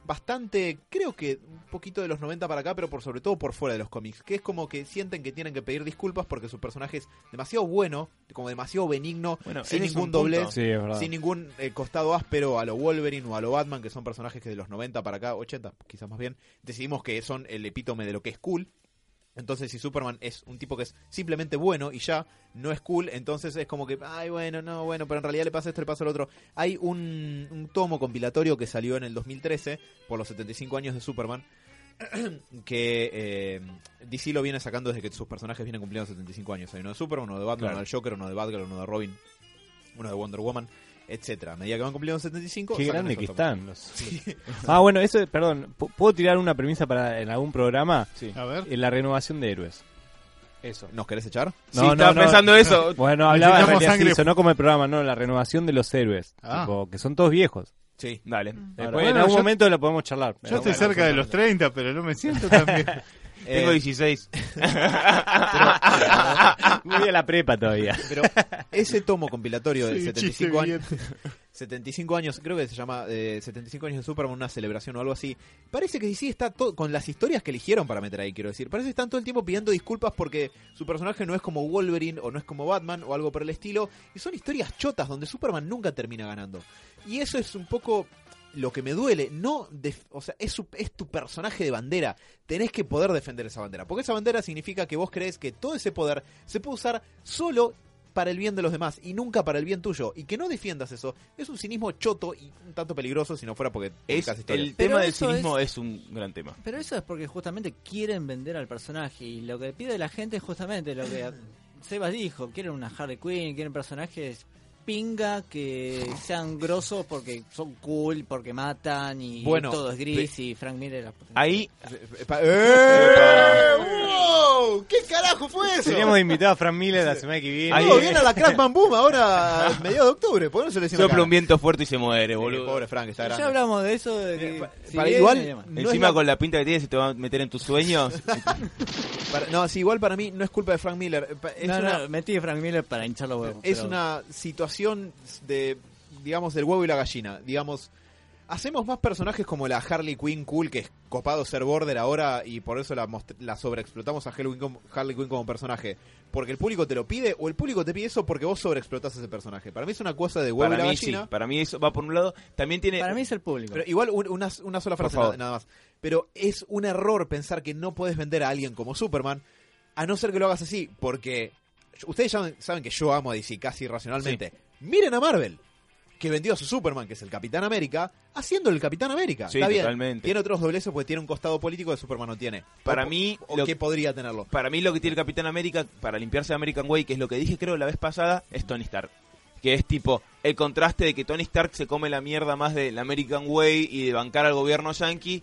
bastante, creo que un poquito de los 90 para acá, pero por sobre todo por fuera de los cómics, que es como que sienten que tienen que pedir disculpas porque su personaje es demasiado bueno, como demasiado benigno, Bueno, sin ningún doblez, Sí, es verdad. sin ningún eh, costado áspero a lo Wolverine o a lo Batman, que son personajes que de los 90 para acá, 80 quizás más bien, decidimos que son el epítome de lo que es cool. Entonces, si Superman es un tipo que es simplemente bueno y ya no es cool, entonces es como que, ay, bueno, no, bueno, pero en realidad le pasa esto, le pasa lo otro. Hay un, un tomo compilatorio que salió en el 2013 por los 75 años de Superman. que eh, DC lo viene sacando desde que sus personajes vienen cumpliendo 75 años. Hay uno de Superman, uno de Batman, Claro. uno del Joker, uno de Batgirl, uno de Robin, uno de Wonder Woman, etcétera. A medida que van cumpliendo 75, Qué grande que están. los- Ah, bueno, eso, perdón, ¿pu- ¿puedo tirar una premisa para en algún programa? Sí. A ver. En la renovación de héroes. Eso. ¿Nos querés echar? Sí, No, estaba no, no. pensando eso. Bueno, hablaba en realidad, sí, sonó como el programa, no, la renovación de los héroes. Ah. Tipo, que son todos viejos. Sí. Dale. Después, bueno, en algún yo- momento lo podemos charlar. Yo estoy bueno, cerca de los 30, pero no me siento tan bien. Tengo Eh, 16. Voy a la prepa todavía. Pero ese tomo compilatorio de Sí, 75 chiste años, 75 años, creo que se llama eh, 75 años de Superman, una celebración o algo así. Parece que DC está todo con las historias que eligieron para meter ahí, quiero decir. Parece que están todo el tiempo pidiendo disculpas porque su personaje no es como Wolverine o no es como Batman o algo por el estilo. Y son historias chotas donde Superman nunca termina ganando. Y eso es un poco lo que me duele. No, def- o sea, es, su- es tu personaje de bandera. Tenés que poder defender esa bandera. Porque esa bandera significa que vos crees que todo ese poder se puede usar solo para el bien de los demás y nunca para el bien tuyo. Y que no defiendas eso es un cinismo choto y un tanto peligroso si no fuera porque Es, el Pero tema del eso cinismo es... un gran tema. Pero eso es porque justamente quieren vender al personaje y lo que pide la gente es justamente lo que Sebas dijo, quieren una Harley Quinn, quieren personajes pinga que sean grosos porque son cool, porque matan y Bueno, todo es gris y Frank Miller Ahí ¡Eh! ¡Wow! ¿Qué carajo fue eso? Teníamos invitado a Frank Miller la semana que viene. Ahí- viene a la Crackman Boom ahora a mediados de octubre. ¿Por qué no se le sopla un viento fuerte y se muere, boludo. Pobre Frank, está grande. Ya hablamos de eso, de que pa- si para bien, igual- no Encima la- con la pinta que tiene se te va a meter en tus sueños. Para- no, sí, igual para mí no es culpa de Frank Miller. Eh, Es no, una, no, metí a Frank Miller para hinchar los huevos. es pero- una situación de, digamos, del huevo y la gallina. Digamos, hacemos más personajes como la Harley Quinn cool, que es copado ser border ahora y por eso la, la sobreexplotamos a Harley Quinn, como, Harley Quinn como personaje. Porque el público te lo pide o el público te pide eso porque vos sobreexplotás a ese personaje. Para mí es una cosa de huevo para y la mí sí, para mí eso va por un lado. También tiene Para mí es el público. Pero igual un- una, una sola frase nada, nada más. Pero es un error pensar que no puedes vender a alguien como Superman, a no ser que lo hagas así, porque ustedes ya saben que yo amo a DC casi irracionalmente. Miren a Marvel, que vendió a su Superman, que es el Capitán América, haciendo el Capitán América. Sí, Está bien. totalmente. Tiene otros dobleces porque tiene un costado político que Superman no tiene. Para O- mí, o lo- que podría tenerlo. Para mí lo que tiene el Capitán América para limpiarse de American Way, que es lo que dije creo la vez pasada, es Tony Stark. Que es tipo el contraste de que Tony Stark se come la mierda más del American Way y de bancar al gobierno yankee.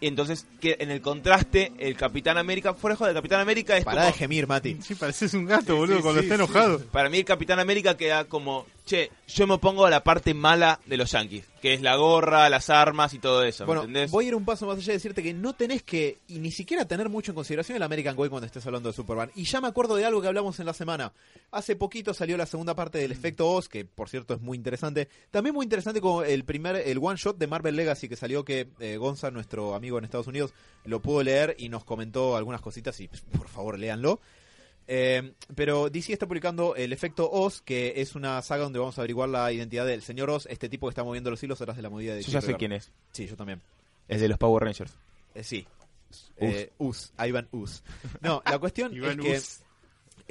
Y entonces que en el contraste el Capitán América, fuera de Capitán América es Pará de gemir, Mati. Sí, pareces un gato, boludo, cuando está enojado. para mí el Capitán América queda como, che, yo me opongo a la parte mala de los yankees, que es la gorra, las armas y todo eso, ¿me Bueno, entendés? voy a ir un paso más allá y decirte que no tenés que y ni siquiera tener mucho en consideración el American Way cuando estés hablando de Superman. Y ya me acuerdo de algo que hablamos en la semana. Hace poquito salió la segunda parte del efecto Oz, que por cierto es muy interesante. También muy interesante como el primer, el one shot de Marvel Legacy que salió que eh, Gonza, nuestro amigo en Estados Unidos, lo pudo leer y nos comentó algunas cositas y pues, por favor léanlo. Eh, pero DC está publicando el efecto Oz, que es una saga donde vamos a averiguar la identidad del señor Oz, este tipo que está moviendo los hilos atrás de la movida de yo ya sé quién es, Sí, yo también. es de los Power Rangers. Eh, sí. Eh, Us, Ivan Us. No, la cuestión es que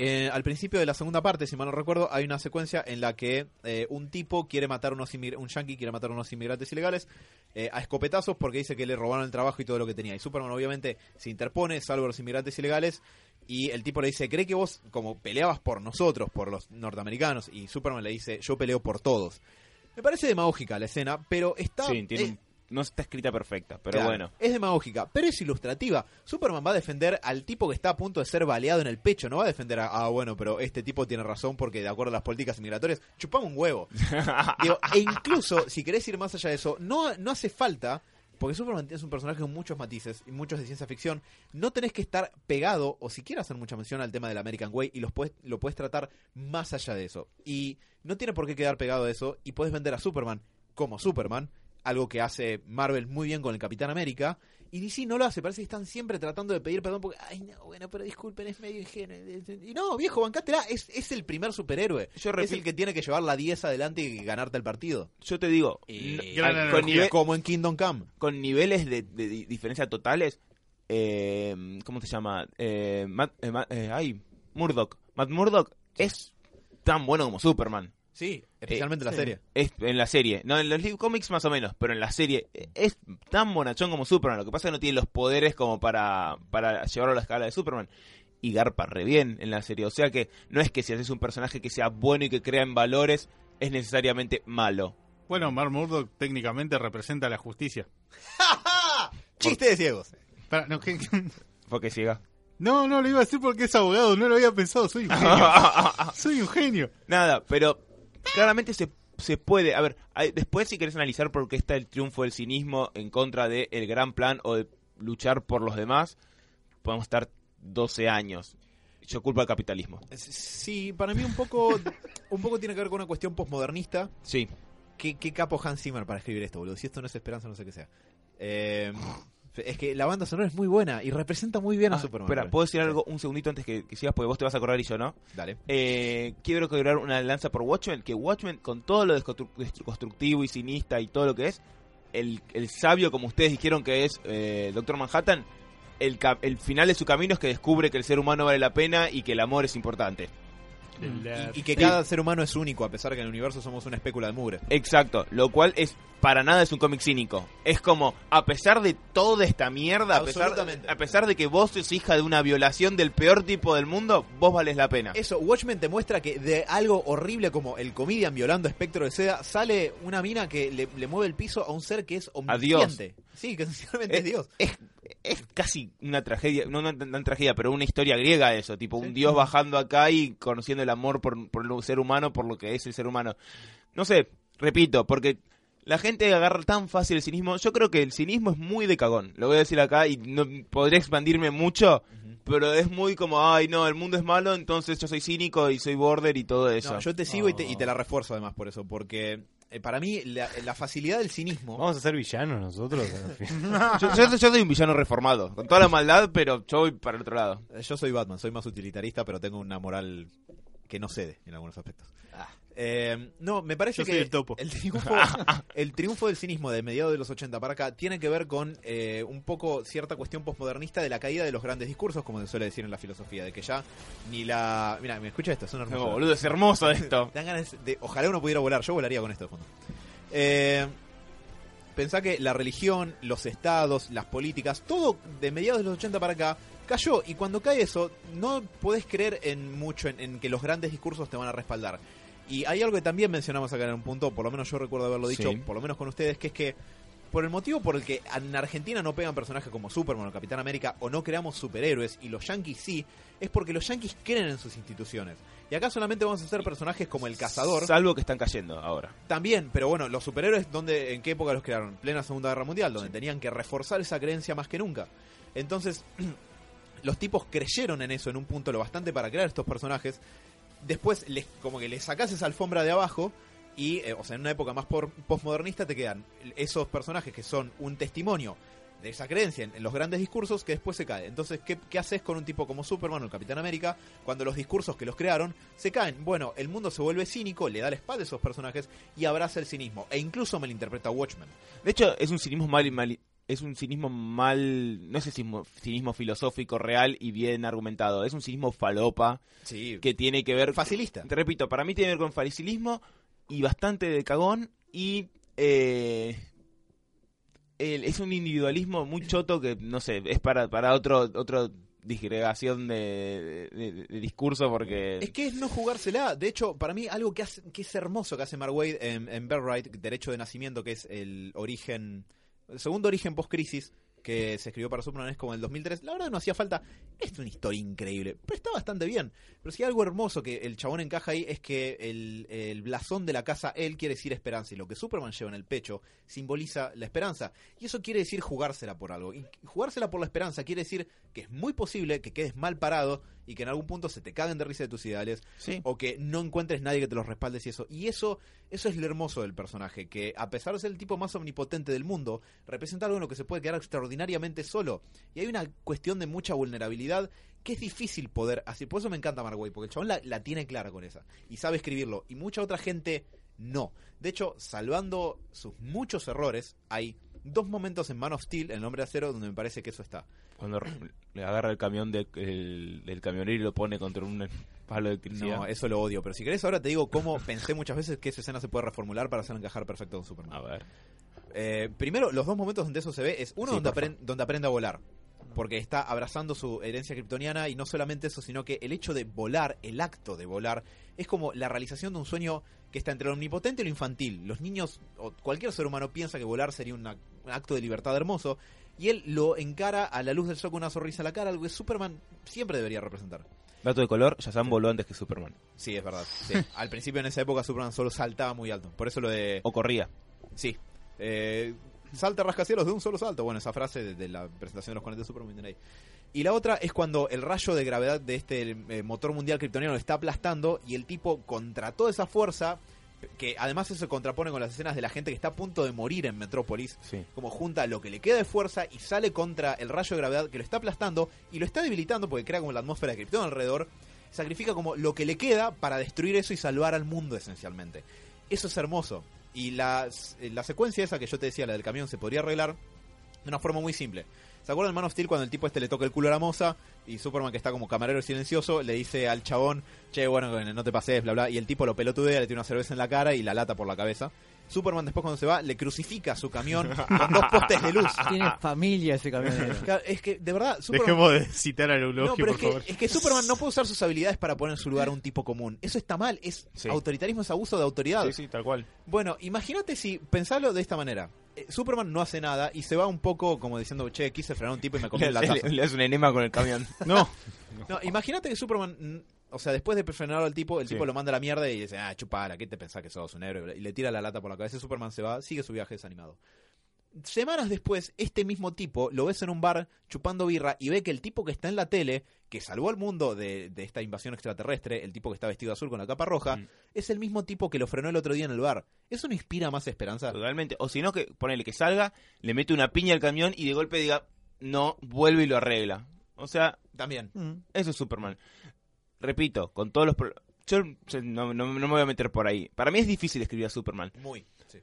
eh, al principio de la segunda parte, si mal no recuerdo, hay una secuencia en la que eh, un tipo quiere matar a unos un yankee quiere matar a unos inmigrantes ilegales eh, a escopetazos porque dice que le robaron el trabajo y todo lo que tenía. Y Superman obviamente se interpone, salva a los inmigrantes ilegales y el tipo le dice, ¿cree que vos como peleabas por nosotros, por los norteamericanos? Y Superman le dice, yo peleo por todos. Me parece demagógica la escena, pero está... Sí, tiene un- no está escrita perfecta, pero Claro, bueno. Es demagógica, pero es ilustrativa. Superman va a defender al tipo que está a punto de ser baleado en el pecho. No va a defender a, ah, bueno, pero este tipo tiene razón porque de acuerdo a las políticas migratorias, chupamos un huevo. Digo, e incluso, si querés ir más allá de eso, no, no hace falta, porque Superman es un personaje con muchos matices y muchos de ciencia ficción, no tenés que estar pegado o siquiera hacer mucha mención al tema del American Way y puedes, lo puedes tratar más allá de eso. Y no tiene por qué quedar pegado a eso y puedes vender a Superman como Superman, algo que hace Marvel muy bien con el Capitán América. Y DC no lo hace, parece que están siempre tratando de pedir perdón porque, ay, no, bueno, pero disculpen, es medio ingenuo. Y no, viejo, bancátela, es, es el primer superhéroe. Yo es el que tiene que llevar la 10 adelante y ganarte el partido. Yo te digo, Gran con, nive- Como en Kingdom Come. con niveles de, de di- diferencia totales, eh, ¿cómo se llama? Eh, Matt, eh, eh, ay, Murdoch. Matt Murdock es tan bueno como Superman. Sí, especialmente la sí. serie. Es, en la serie, no en los live comics más o menos, pero en la serie eh, es tan bonachón como Superman. Lo que pasa es que no tiene los poderes como para, para llevarlo a la escala de Superman. Y garpa re bien en la serie. O sea que no es que si haces un personaje que sea bueno y que crea en valores, es necesariamente malo. Bueno, Mark Murdock técnicamente representa la justicia. Chiste de ciegos. Pará, no, ¿qué? Porque ciega. no, no lo iba a decir porque es abogado, no lo había pensado, soy un genio. soy un genio. Nada, pero claramente se, se puede. A ver, hay- después si querés analizar por qué está el triunfo del cinismo en contra del gran plan o de luchar por los demás, podemos estar 12 años. Yo culpo al capitalismo. Sí, para mí un poco, un poco tiene que ver con una cuestión postmodernista. Sí. ¿Qué, qué capo Hans Zimmer para escribir esto, boludo? Si esto no es esperanza, no sé qué sea. Eh, es que la banda sonora es muy buena y representa muy bien a Ah, Superman. espera, ¿puedo decir algo un segundito antes que, que sigas? Porque vos te vas a acordar y yo no. Dale. Eh, quiero quebrar una lanza por Watchmen, que Watchmen, con todo lo constructivo y cinista y todo lo que es, el, el sabio, como ustedes dijeron que es eh, Doctor Manhattan, el, el final de su camino es que descubre que el ser humano vale la pena y que el amor es importante. Y, y que cada ser humano es único, a pesar que en el universo somos una espécula de mugre. Exacto, lo cual es para nada es un cómic cínico. Es como, a pesar de toda esta mierda, a pesar, Absolutamente. a pesar de que vos sos hija de una violación del peor tipo del mundo, vos vales la pena. Eso, Watchmen te muestra que de algo horrible como el comedian violando espectro de seda, sale una mina que le, le mueve el piso a un ser que es omnisciente. Sí, que esencialmente es, Dios. Es, es casi una tragedia, no una, una tragedia, pero una historia griega eso, tipo un dios bajando acá y conociendo el amor por, por el ser humano, por lo que es el ser humano. No sé, repito, porque la gente agarra tan fácil el cinismo. Yo creo que el cinismo es muy de cagón. Lo voy a decir acá y no podría expandirme mucho, pero es muy como, ay, no, el mundo es malo, entonces yo soy cínico y soy border y todo eso. No, yo te sigo y, te, y te la refuerzo además por eso, porque eh, para mí la, la facilidad del cinismo... Vamos a ser villanos nosotros. yo, yo- yo soy un villano reformado, con toda la maldad, pero yo voy para el otro lado. Eh, Yo soy Batman, soy más utilitarista, pero tengo una moral que no cede en algunos aspectos. Eh, no, me parece Yo que soy el topo. triunfo, el triunfo del cinismo de mediados de los 80 para acá tiene que ver con eh, un poco cierta cuestión postmodernista de la caída de los grandes discursos, como se suele decir en la filosofía, de que ya ni la... Mira, me escucha esto, es una No, boludo, es hermoso esto. Dan ganas de. Ojalá uno pudiera volar. Yo volaría con esto de fondo. Eh, pensá que la religión, los estados, las políticas, todo de mediados de los 80 para acá cayó. Y cuando cae eso, no podés creer en mucho en, en que los grandes discursos te van a respaldar. Y hay algo que también mencionamos acá en un punto, por lo menos yo recuerdo haberlo dicho, Sí. por lo menos con ustedes, que es que por el motivo por el que en Argentina no pegan personajes como Superman o Capitán América o no creamos superhéroes y los yankees sí, es porque los yankees creen en sus instituciones. Y acá solamente vamos a hacer personajes como el cazador. Salvo que están cayendo ahora. También, pero bueno, los superhéroes, ¿dónde, ¿en qué época los crearon? Plena Segunda Guerra Mundial, donde tenían que reforzar esa creencia más que nunca. Entonces, los tipos creyeron en eso en un punto lo bastante para crear estos personajes. Después, les, como que les sacás esa alfombra de abajo y, eh, o sea, en una época más postmodernista te quedan esos personajes que son un testimonio de esa creencia en, los grandes discursos que después se cae. Entonces, ¿qué, ¿qué haces con un tipo como Superman o el Capitán América cuando los discursos que los crearon se caen? Bueno, el mundo se vuelve cínico, le da la espalda a esos personajes y abraza el cinismo. E incluso malinterpreta a Watchmen. De hecho, es un cinismo mal, mal- es un cinismo mal, no es cinismo, cinismo filosófico real y bien argumentado, es un cinismo falopa Sí, que tiene que ver, facilista. te repito, para mí tiene que ver con facilismo y bastante de cagón y eh, el- es un individualismo muy choto que no sé, es para para otro otro disgregación de, de- de- de discurso porque Es que es no jugársela. De hecho, para mí, algo que, hace- que es hermoso que hace Mark Wade en, en Birthright, Derecho de Nacimiento, que es el origen, el segundo origen post-crisis que se escribió para Superman, es como el 2003. La verdad no hacía falta. Es una historia increíble, pero está bastante bien. Pero si hay algo hermoso que el chabón encaja ahí es que el, el blasón de la casa, él quiere decir esperanza. Y lo que Superman lleva en el pecho simboliza la esperanza. Y eso quiere decir jugársela por algo. Y jugársela por la esperanza quiere decir que es muy posible que quedes mal parado y que en algún punto se te caguen de risa de tus ideales sí. o que no encuentres nadie que te los respaldes y eso. Y eso, eso es lo hermoso del personaje, que a pesar de ser el tipo más omnipotente del mundo, representa algo en lo que se puede quedar extraordinariamente solo. Y hay una cuestión de mucha vulnerabilidad que es difícil poder así. Por eso me encanta Waid, porque el chabón la, la tiene clara con esa. Y sabe escribirlo. Y mucha otra gente no. De hecho, salvando sus muchos errores, hay dos momentos en Man of Steel, en el nombre de acero, donde me parece que eso está. Cuando le agarra el camión del, el- del camionero y lo pone contra un palo de electricidad. No, eso lo odio. Pero si querés, ahora te digo cómo pensé muchas veces que esa escena se puede reformular para hacer encajar perfecto con Superman. A ver. Eh, primero, los dos momentos donde eso se ve es uno Sí, donde, por apren- donde aprende a volar. Porque está abrazando su herencia kryptoniana y no solamente eso, sino que el hecho de volar, el acto de volar, es como la realización de un sueño que está entre lo omnipotente y lo infantil. Los niños o cualquier ser humano piensa que volar sería una- un acto de libertad hermoso y él lo encara a la luz del sol con una sonrisa en la cara, algo que Superman siempre debería representar. Dato de color, Shazam voló antes que Superman. Sí, es verdad. sí. Al principio en esa época Superman solo saltaba muy alto. Por eso lo de... O corría. Sí. Eh, salta rascacielos de un solo salto. Bueno, esa frase de, de la presentación de los 40 de ahí. Y la otra es cuando el rayo de gravedad de este eh, motor mundial kryptoniano lo está aplastando y el tipo contra toda esa fuerza, que además eso se contrapone con las escenas de la gente que está a punto de morir en Metrópolis, Sí. como junta lo que le queda de fuerza y sale contra el rayo de gravedad que lo está aplastando y lo está debilitando porque crea como la atmósfera de Krypton alrededor, sacrifica como lo que le queda para destruir eso y salvar al mundo esencialmente. Eso es hermoso. Y la, la secuencia esa que yo te decía, la del camión, se podría arreglar de una forma muy simple. ¿Se acuerdan de Man of Steel cuando el tipo este le toca el culo a la moza y Superman que está como camarero silencioso le dice al chabón, che, bueno, no te pases, bla, bla, y el tipo lo pelotudea, le tiene una cerveza en la cara y la lata por la cabeza. Superman después cuando se va le crucifica su camión con dos postes de luz. Tiene familia ese camionero. Claro, Es que, de verdad, Superman... Dejemos de citar al No, eulogio, pero por es que, favor. es que Superman no puede usar sus habilidades para poner en su lugar a un tipo común. Eso está mal, es Sí. autoritarismo, es abuso de autoridad. Sí, sí, tal cual. Bueno, imagínate si, pensalo de esta manera. Eh, Superman no hace nada y se va un poco como diciendo, che, quise frenar a un tipo y me comí Le, el latazo. le- le hace un enema con el camión. No, No, imagínate que Superman, o sea, después de frenar al tipo, el Sí. tipo lo manda a la mierda y dice, ah, chupala, ¿qué te pensás que sos un héroe? Y le tira la lata por la cabeza y Superman se va, sigue su viaje desanimado. Semanas después, este mismo tipo lo ves en un bar chupando birra y ve que el tipo que está en la tele, que salvó al mundo de, de esta invasión extraterrestre, el tipo que está vestido de azul con la capa roja, Mm. es el mismo tipo que lo frenó el otro día en el bar. ¿Eso no inspira más esperanza? Totalmente. O si no, que ponele que salga, le mete una piña al camión y de golpe diga, no, vuelve y lo arregla. O sea, También. Mm. eso es Superman. Repito, con todos los... pro- Yo no, no- no me voy a meter por ahí. Para mí es difícil escribir a Superman. Muy. sí.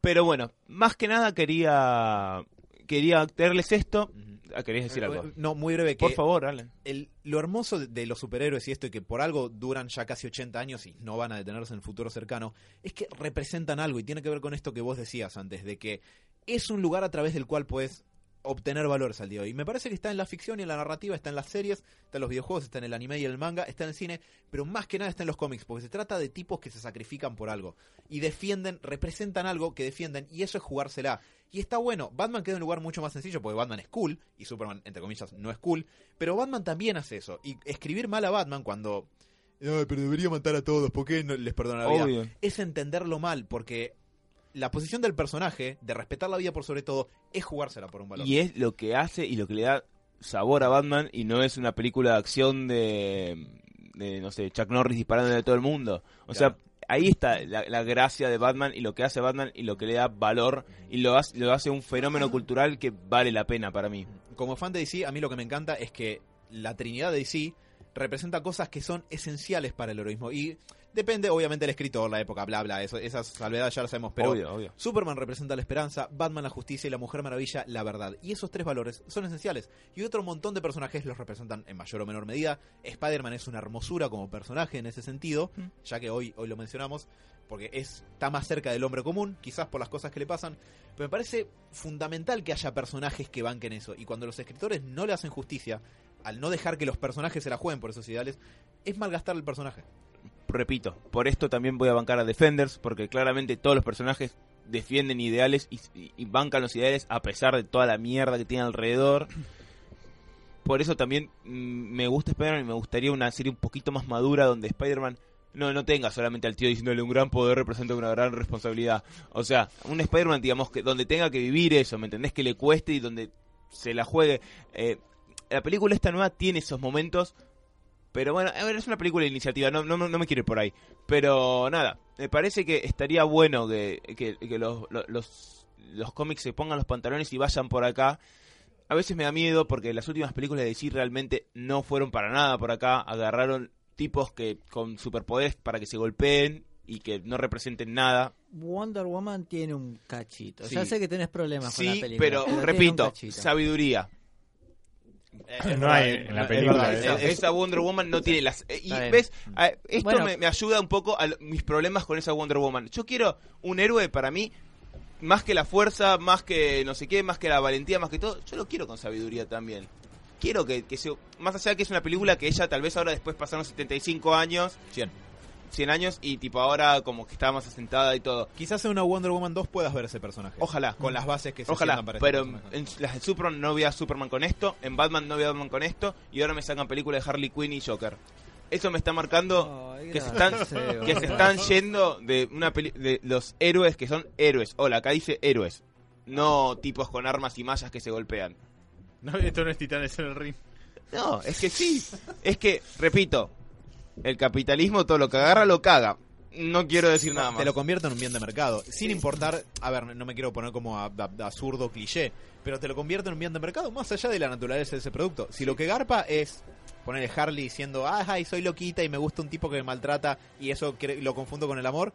Pero bueno, más que nada quería... Quería tenerles esto. Ah, ¿Querías decir algo? Eh, No, muy breve. Que Por favor, Alan. el, lo hermoso de, de los superhéroes y esto, y que por algo duran ya casi 80 años y no van a detenerse en el futuro cercano, es que representan algo y tiene que ver con esto que vos decías antes, de que es un lugar a través del cual puedes obtener valores al día de hoy. Y me parece que está en la ficción y en la narrativa, está en las series, está en los videojuegos, está en el anime y el manga, está en el cine, pero más que nada está en los cómics, porque se trata de tipos que se sacrifican por algo y defienden, representan algo que defienden y eso es jugársela. Y está bueno, Batman queda en un lugar mucho más sencillo porque Batman es cool y Superman, entre comillas, no es cool, pero Batman también hace eso. Y escribir mal a Batman cuando... "Ay, pero debería matar a todos, ¿por qué no les perdona la vida? Obvio. Es entenderlo mal, porque la posición del personaje, de respetar la vida por sobre todo, es jugársela por un valor. Y es lo que hace y lo que le da sabor a Batman y no es una película de acción de, de no sé, Chuck Norris disparando a todo el mundo. O Claro. sea, ahí está la, la gracia de Batman y lo que hace Batman y lo que le da valor y lo hace, lo hace un fenómeno cultural que vale la pena para mí. Como fan de DC, a mí lo que me encanta es que la Trinidad de DC representa cosas que son esenciales para el heroísmo. Y depende, obviamente, del escritor, la época, bla, bla, eso, esas salvedades ya las sabemos, pero obvio, obvio. Superman representa la esperanza, Batman la justicia y la Mujer Maravilla la verdad. Y esos tres valores son esenciales. Y otro montón de personajes los representan en mayor o menor medida. Spider-Man es una hermosura como personaje en ese sentido, ya que hoy, hoy lo mencionamos, porque es, está más cerca del hombre común, quizás por las cosas que le pasan. Pero me parece fundamental que haya personajes que banquen eso. Y cuando los escritores no le hacen justicia, al no dejar que los personajes se la jueguen por esos ideales, es malgastar el personaje. Repito, por esto también voy a bancar a Defenders porque claramente todos los personajes defienden ideales y, bancan los ideales a pesar de toda la mierda que tiene alrededor. Por eso también mm, me gusta Spider-Man y me gustaría una serie un poquito más madura donde Spider-Man no, no tenga solamente al tío diciéndole un gran poder representa una gran responsabilidad. O sea, un Spider-Man, digamos, que donde tenga que vivir eso, ¿me entendés? Que le cueste y donde se la juegue. Eh, la película esta nueva tiene esos momentos, pero bueno, a ver, es una película de iniciativa, no, no, no me quiero ir por ahí. Pero nada, me parece que estaría bueno que, que- que los, los, los- cómics se pongan los pantalones y vayan por acá. A veces me da miedo porque las últimas películas de DC realmente no fueron para nada por acá. Agarraron tipos que con superpoderes para que se golpeen y que no representen nada. Wonder Woman tiene un cachito. Sí. Ya sé que tenés problemas con la Sí, película. pero repito, cachito. No hay en la película. ¿eh? es- esa Wonder Woman no tiene las... eh, Y ves, esto Bueno. me, me ayuda un poco a mis problemas con esa Wonder Woman. Yo quiero un héroe para mí, más que la fuerza, más que no sé qué, más que la valentía, más que todo. Yo lo quiero con sabiduría también. Quiero que, que sea... Más allá de que es una película que ella tal vez ahora después pasaron 75 años, 100. 100 años, y tipo ahora como que está más asentada y todo. Quizás en una Wonder Woman 2 puedas ver ese personaje. Ojalá. Con las bases que se Ojalá, para ese pero en las de Superman no había Superman con esto, en Batman no había Batman con esto, y ahora me sacan películas de Harley Quinn y Joker. Eso me está marcando que se están que se están yendo de una peli- de los héroes que son héroes. Hola, acá dice héroes, no tipos con armas y mallas que se golpean. no, esto no es Titanes en el ring. No, es que sí. Es que, repito, el capitalismo todo lo que agarra lo caga. No quiero decir nada más. Te lo convierte en un bien de mercado. Sin importar, a ver, no me quiero poner como absurdo cliché, pero te lo convierte en un bien de mercado más allá de la naturaleza de ese producto. Si lo que garpa es ponerle Harley diciendo, ay, soy loquita y me gusta un tipo que me maltrata y eso lo confundo con el amor.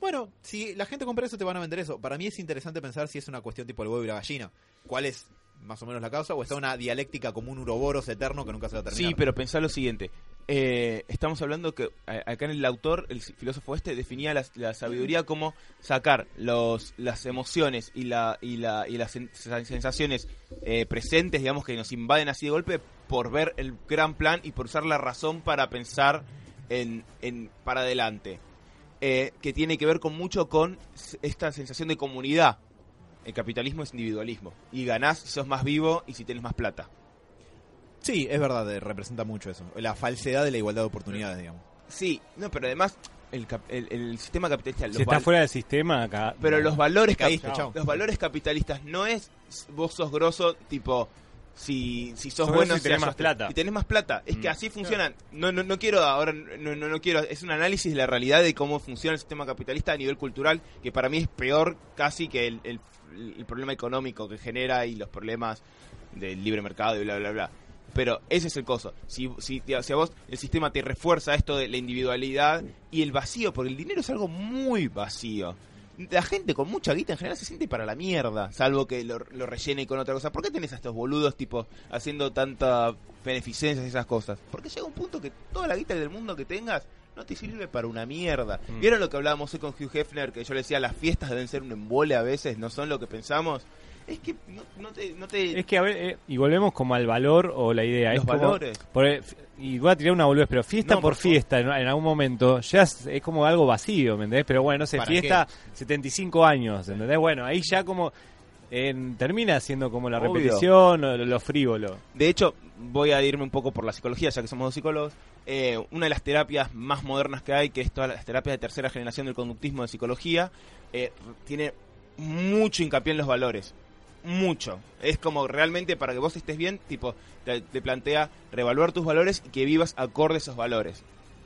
Bueno, si la gente compra eso, te van a vender eso. Para mí es interesante pensar si es una cuestión tipo el huevo y la gallina. ¿Cuál es más o menos la causa, o está una dialéctica como un uroboros eterno que nunca se va a terminar. Sí, pero pensá lo siguiente. Eh, estamos hablando que a- acá en el autor, el filósofo este, definía la, sabiduría como sacar los, las emociones y, la, y, la, y las sen- sensaciones eh, presentes, digamos, que nos invaden así de golpe, por ver el gran plan y por usar la razón para pensar en, en para adelante. Eh, que tiene que ver con mucho con esta sensación de comunidad. El capitalismo es individualismo. Y ganás si sos más vivo y si tenés más plata. Sí, es verdad, eh, representa mucho eso. La falsedad de la igualdad de oportunidades, digamos. Sí, no, pero además el, cap- el, el sistema capitalista... los Si está val- fuera del sistema, acá. pero los valores Caíste, chao. los valores capitalistas no es vos sos grosso tipo si, si sos bueno y tenés más plata. y tenés más plata es que Mm. así funcionan no, no no quiero ahora no, no no quiero es un análisis de la realidad de cómo funciona el sistema capitalista a nivel cultural que para mí es peor casi que el, el, el problema económico que genera y los problemas del libre mercado y bla bla bla pero ese es el coso. Si, si, si a vos el sistema te refuerza esto de la individualidad y el vacío, porque el dinero es algo muy vacío. La gente con mucha guita en general se siente para la mierda, salvo que lo, lo rellene con otra cosa. ¿Por qué tenés a estos boludos tipo haciendo tanta beneficencia y esas cosas? Porque llega un punto que toda la guita del mundo que tengas no te sirve para una mierda. Mm. ¿Vieron lo que hablábamos hoy con Hugh Hefner? Que yo le decía, las fiestas deben ser un embole a veces, no son lo que pensamos. Es que no, no te... No te Es que, a ver, eh, y volvemos como al valor o la idea. Los es como- valores. por- eh, y voy a tirar una boludez, pero fiesta No, por, fiesta en, en algún momento ya es, es como algo vacío, ¿me entendés? Pero bueno, no sé, ¿Para fiesta 75 años, ¿entendés? Bueno, ahí ya como en- termina siendo como la Obvio. repetición o lo, lo frívolo. De hecho, voy a irme un poco por la psicología, ya que somos dos psicólogos. Eh, una de las terapias más modernas que hay, que es todas las terapias de tercera generación del conductismo de psicología, eh, tiene mucho hincapié en los valores. Mucho. Es como realmente para que vos estés bien, tipo, te, te plantea revaluar tus valores y que vivas acorde a esos valores.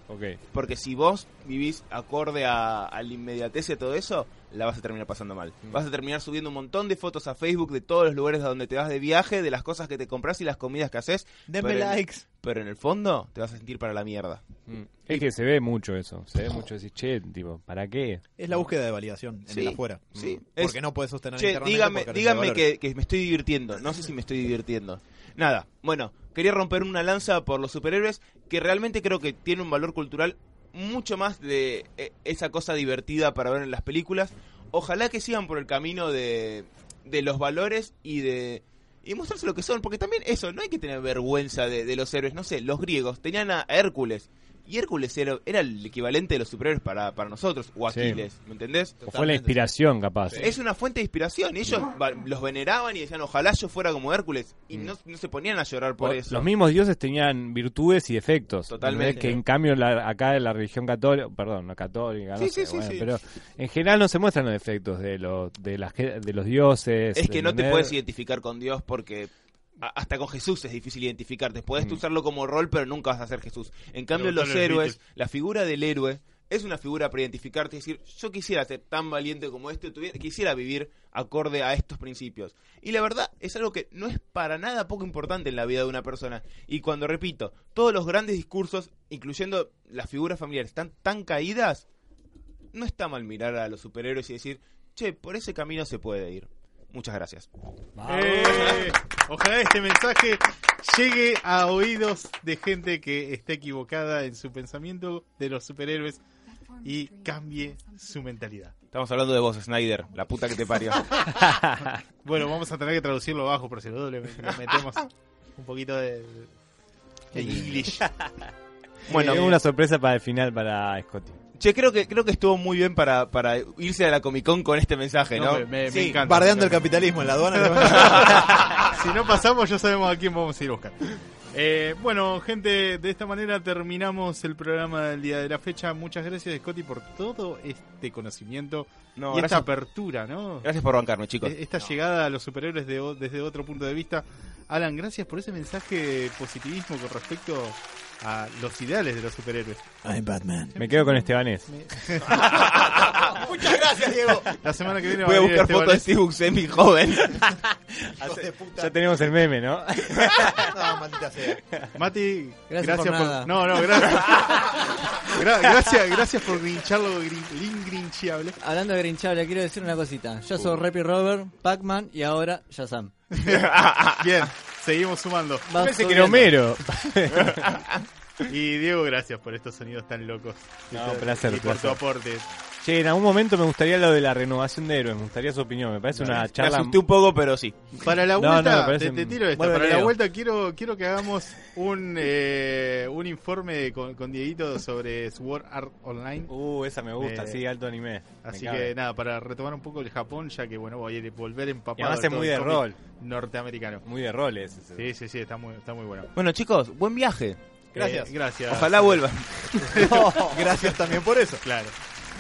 Ok. Porque si vos vivís acorde a, a la inmediatez y a todo eso, la vas a terminar pasando mal. Mm. Vas a terminar subiendo un montón de fotos a Facebook de todos los lugares a donde te vas de viaje, de las cosas que te compras y las comidas que haces. Denme pero likes. Pero en el fondo te vas a sentir para la mierda. Mm. Es que se ve mucho eso, se ve mucho decir, che, tipo, ¿para qué? Es la búsqueda de validación en Sí, el afuera. sí. Porque Es- no puedes sostener Che, dígame, porque dígame que, que me estoy divirtiendo. No sé si me estoy divirtiendo. Nada, bueno, quería romper una lanza por los superhéroes que realmente creo que tiene un valor cultural mucho más de eh, esa cosa divertida para ver en las películas. Ojalá que sigan por el camino de, de los valores y de y mostrarse lo que son, porque también eso, no hay que tener vergüenza de, de los héroes, no sé, los griegos tenían a Hércules y Hércules era, era el equivalente de los superhéroes para, para nosotros, o Sí. Aquiles, ¿me entendés? O fue la inspiración, capaz. Es una fuente de inspiración. y Ellos va- los veneraban y decían, ojalá yo fuera como Hércules. Y Mm. no, no se ponían a llorar por O- eso. Los mismos dioses tenían virtudes y defectos. Totalmente. ¿entendés? Que en cambio la- acá en la religión católica, perdón, no católica, no Sí, sé, sí, sí, bueno, sí. pero en general no se muestran los defectos de los de, las, de los dioses. es que no te puedes identificar con Dios porque hasta con Jesús es difícil identificarte. Puedes Mm. usarlo como rol, pero nunca vas a ser Jesús. En cambio, los héroes, Beatles. la figura del héroe es una figura para identificarte y decir, yo quisiera ser tan valiente como este, tuviera- quisiera vivir acorde a estos principios. Y la verdad es algo que no es para nada poco importante en la vida de una persona. Y cuando repito, todos los grandes discursos, incluyendo las figuras familiares, están tan caídas, no está mal mirar a los superhéroes y decir, che, por ese camino se puede ir. Muchas gracias. Eh, ojalá este mensaje llegue a oídos de gente que esté equivocada en su pensamiento de los superhéroes y cambie su mentalidad. Estamos hablando de vos, Snyder, la puta que te parió. Bueno, vamos a tener que traducirlo abajo, pero si lo le, le metemos un poquito de, de English. Bueno, Tengo una sorpresa para el final para Scotty. Che, creo que creo que estuvo muy bien para, para irse a la Comic Con con este mensaje, ¿no? No, me, me- me Sí, encanta. bardeando el capitalismo en la aduana. si no pasamos, ya sabemos a quién vamos a ir a buscar. Eh, bueno, gente, de esta manera terminamos el programa del día de la fecha. Muchas gracias, Scotty, por todo este conocimiento No, y esta apertura, ¿no? gracias por bancarme, chicos. E- Esta llegada a los superhéroes de desde otro punto de vista. Alan, gracias por ese mensaje de positivismo con respecto a los ideales de los superhéroes. I'm Batman. Me quedo con Estebanés. Muchas gracias, Diego. La semana que viene Voy a venir buscar fotos de Steve Buscemi joven. Hijo de puta. Ya tenemos el meme, ¿no? No, maldita sea. Mati, Gracias gracias, por por, nada. No, no, gracias. Gra- gracias, gracias por grincharlo grin- lingrinchiable. Hablando de grinchable, quiero decir una cosita. Yo soy Repi Robert, Pac-Man y ahora Shazam. Bien, seguimos sumando. Va Pensé que era Homero. Y Diego, gracias por estos sonidos tan locos. No, Y placer, Y por tu aporte. Che, en algún momento me gustaría lo de la renovación de héroes. Me gustaría su opinión. Me parece una Me charla. asusté un poco, pero sí. Para la vuelta, no, me parece- te, te tiro esta. Bueno, Para la vuelta quiero quiero que hagamos un eh, un informe con, con Dieguito sobre Sword Art Online. Uh, esa me gusta, Eh, sí, alto anime. Me Así que nada, para retomar un poco el Japón, ya que bueno, voy a ir- volver empapado. Y además es muy de rol. Norteamericano. Muy de roles. ese. Sí, sí, sí, está muy, está muy bueno. Bueno, chicos, buen viaje. Gracias. Eh, gracias. Ojalá vuelvan. Gracias también por eso. Claro.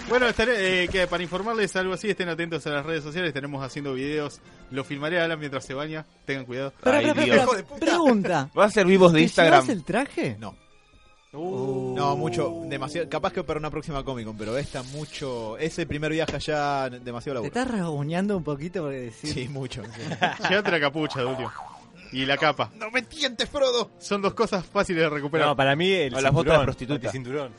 Bueno, estaré, eh, que para informarles algo así, estén atentos a las redes sociales. Tenemos haciendo videos. Lo filmaré a Alan mientras se baña. Tengan cuidado. Pero, Ay, pero, pero, de puta. pregunta. ¿Vas a hacer vivos de ¿Te Instagram? llevas el traje? No. Uh. No, mucho, demasiado. Capaz que para una próxima Comic Con, pero esta mucho. Ese primer viaje allá, demasiado Te laburo. estás rasguñando un poquito porque decís. Sí, mucho. sí. Llévate la capucha, Dulio. Y la capa. ¡No me tientes, Frodo! Son dos cosas fáciles de recuperar. No, para mí el O las botas de cinturón, prostituta. el cinturón.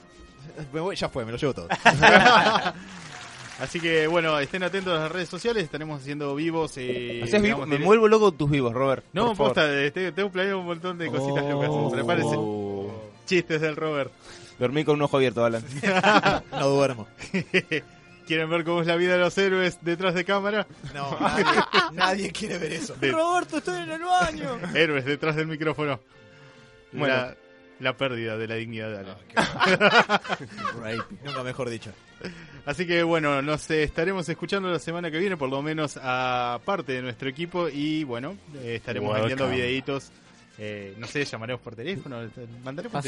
Me voy- ya fue, me lo llevo todo. Así que bueno, estén atentos a las redes sociales. Estaremos haciendo vivos. Eh, vivo- me vuelvo loco tus vivos, Robert. No, posta, eh, te- tengo planeado un montón de cositas Oh. locas. Prepárense. Oh. Chistes del Robert. Dormí con un ojo abierto, Alan. No duermo. ¿Quieren ver cómo es la vida de los héroes detrás de cámara? No, nadie, nadie quiere ver eso. De- Roberto, estoy en el baño. héroes detrás del micrófono. Bueno. La, la pérdida de la dignidad de Alan. Nunca mejor dicho. Así que bueno, nos estaremos escuchando la semana que viene, por lo menos a parte de nuestro equipo. Y bueno, eh, estaremos Welcome. enviando videitos. eh, no sé, llamaremos por teléfono, mandaremos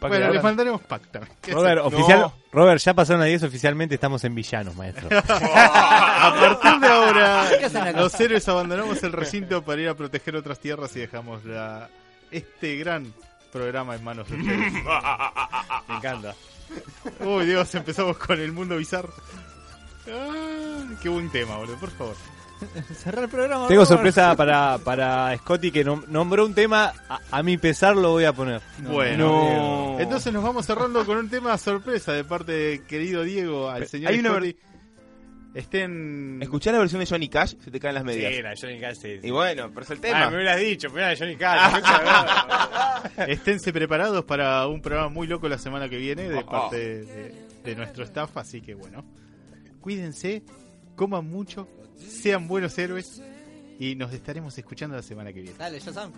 Bueno, les Alan- mandaremos pack también. ¿Qué Robert, oficial, No. Robert, ya pasaron a 10 oficialmente, estamos en villanos, maestro. A partir de ahora, los héroes abandonamos el recinto para ir a proteger otras tierras y dejamos la, este gran programa en manos de ustedes. Me encanta. Uy, Dios, empezamos con el mundo bizarro. Ah, qué buen tema, boludo, por favor. Cerrar el programa. Tengo sorpresa para, para Scotty que nom- nombró un tema, a, a mi pesar lo voy a poner. Bueno, No. entonces nos vamos cerrando con un tema sorpresa de parte de querido Diego al señor Hay una Scotty. Estén. Escuchá la versión de Johnny Cash, se te caen las medias. la Johnny Cash. sí, sí. Y bueno, pero es el Ah, tema. me hubieras dicho, primero la Johnny Cash. Esténse preparados para un programa muy loco la semana que viene de parte de, de- de nuestro staff, así que bueno, cuídense, coman mucho, sean buenos héroes y nos estaremos escuchando la semana que viene. Dale, ya saben.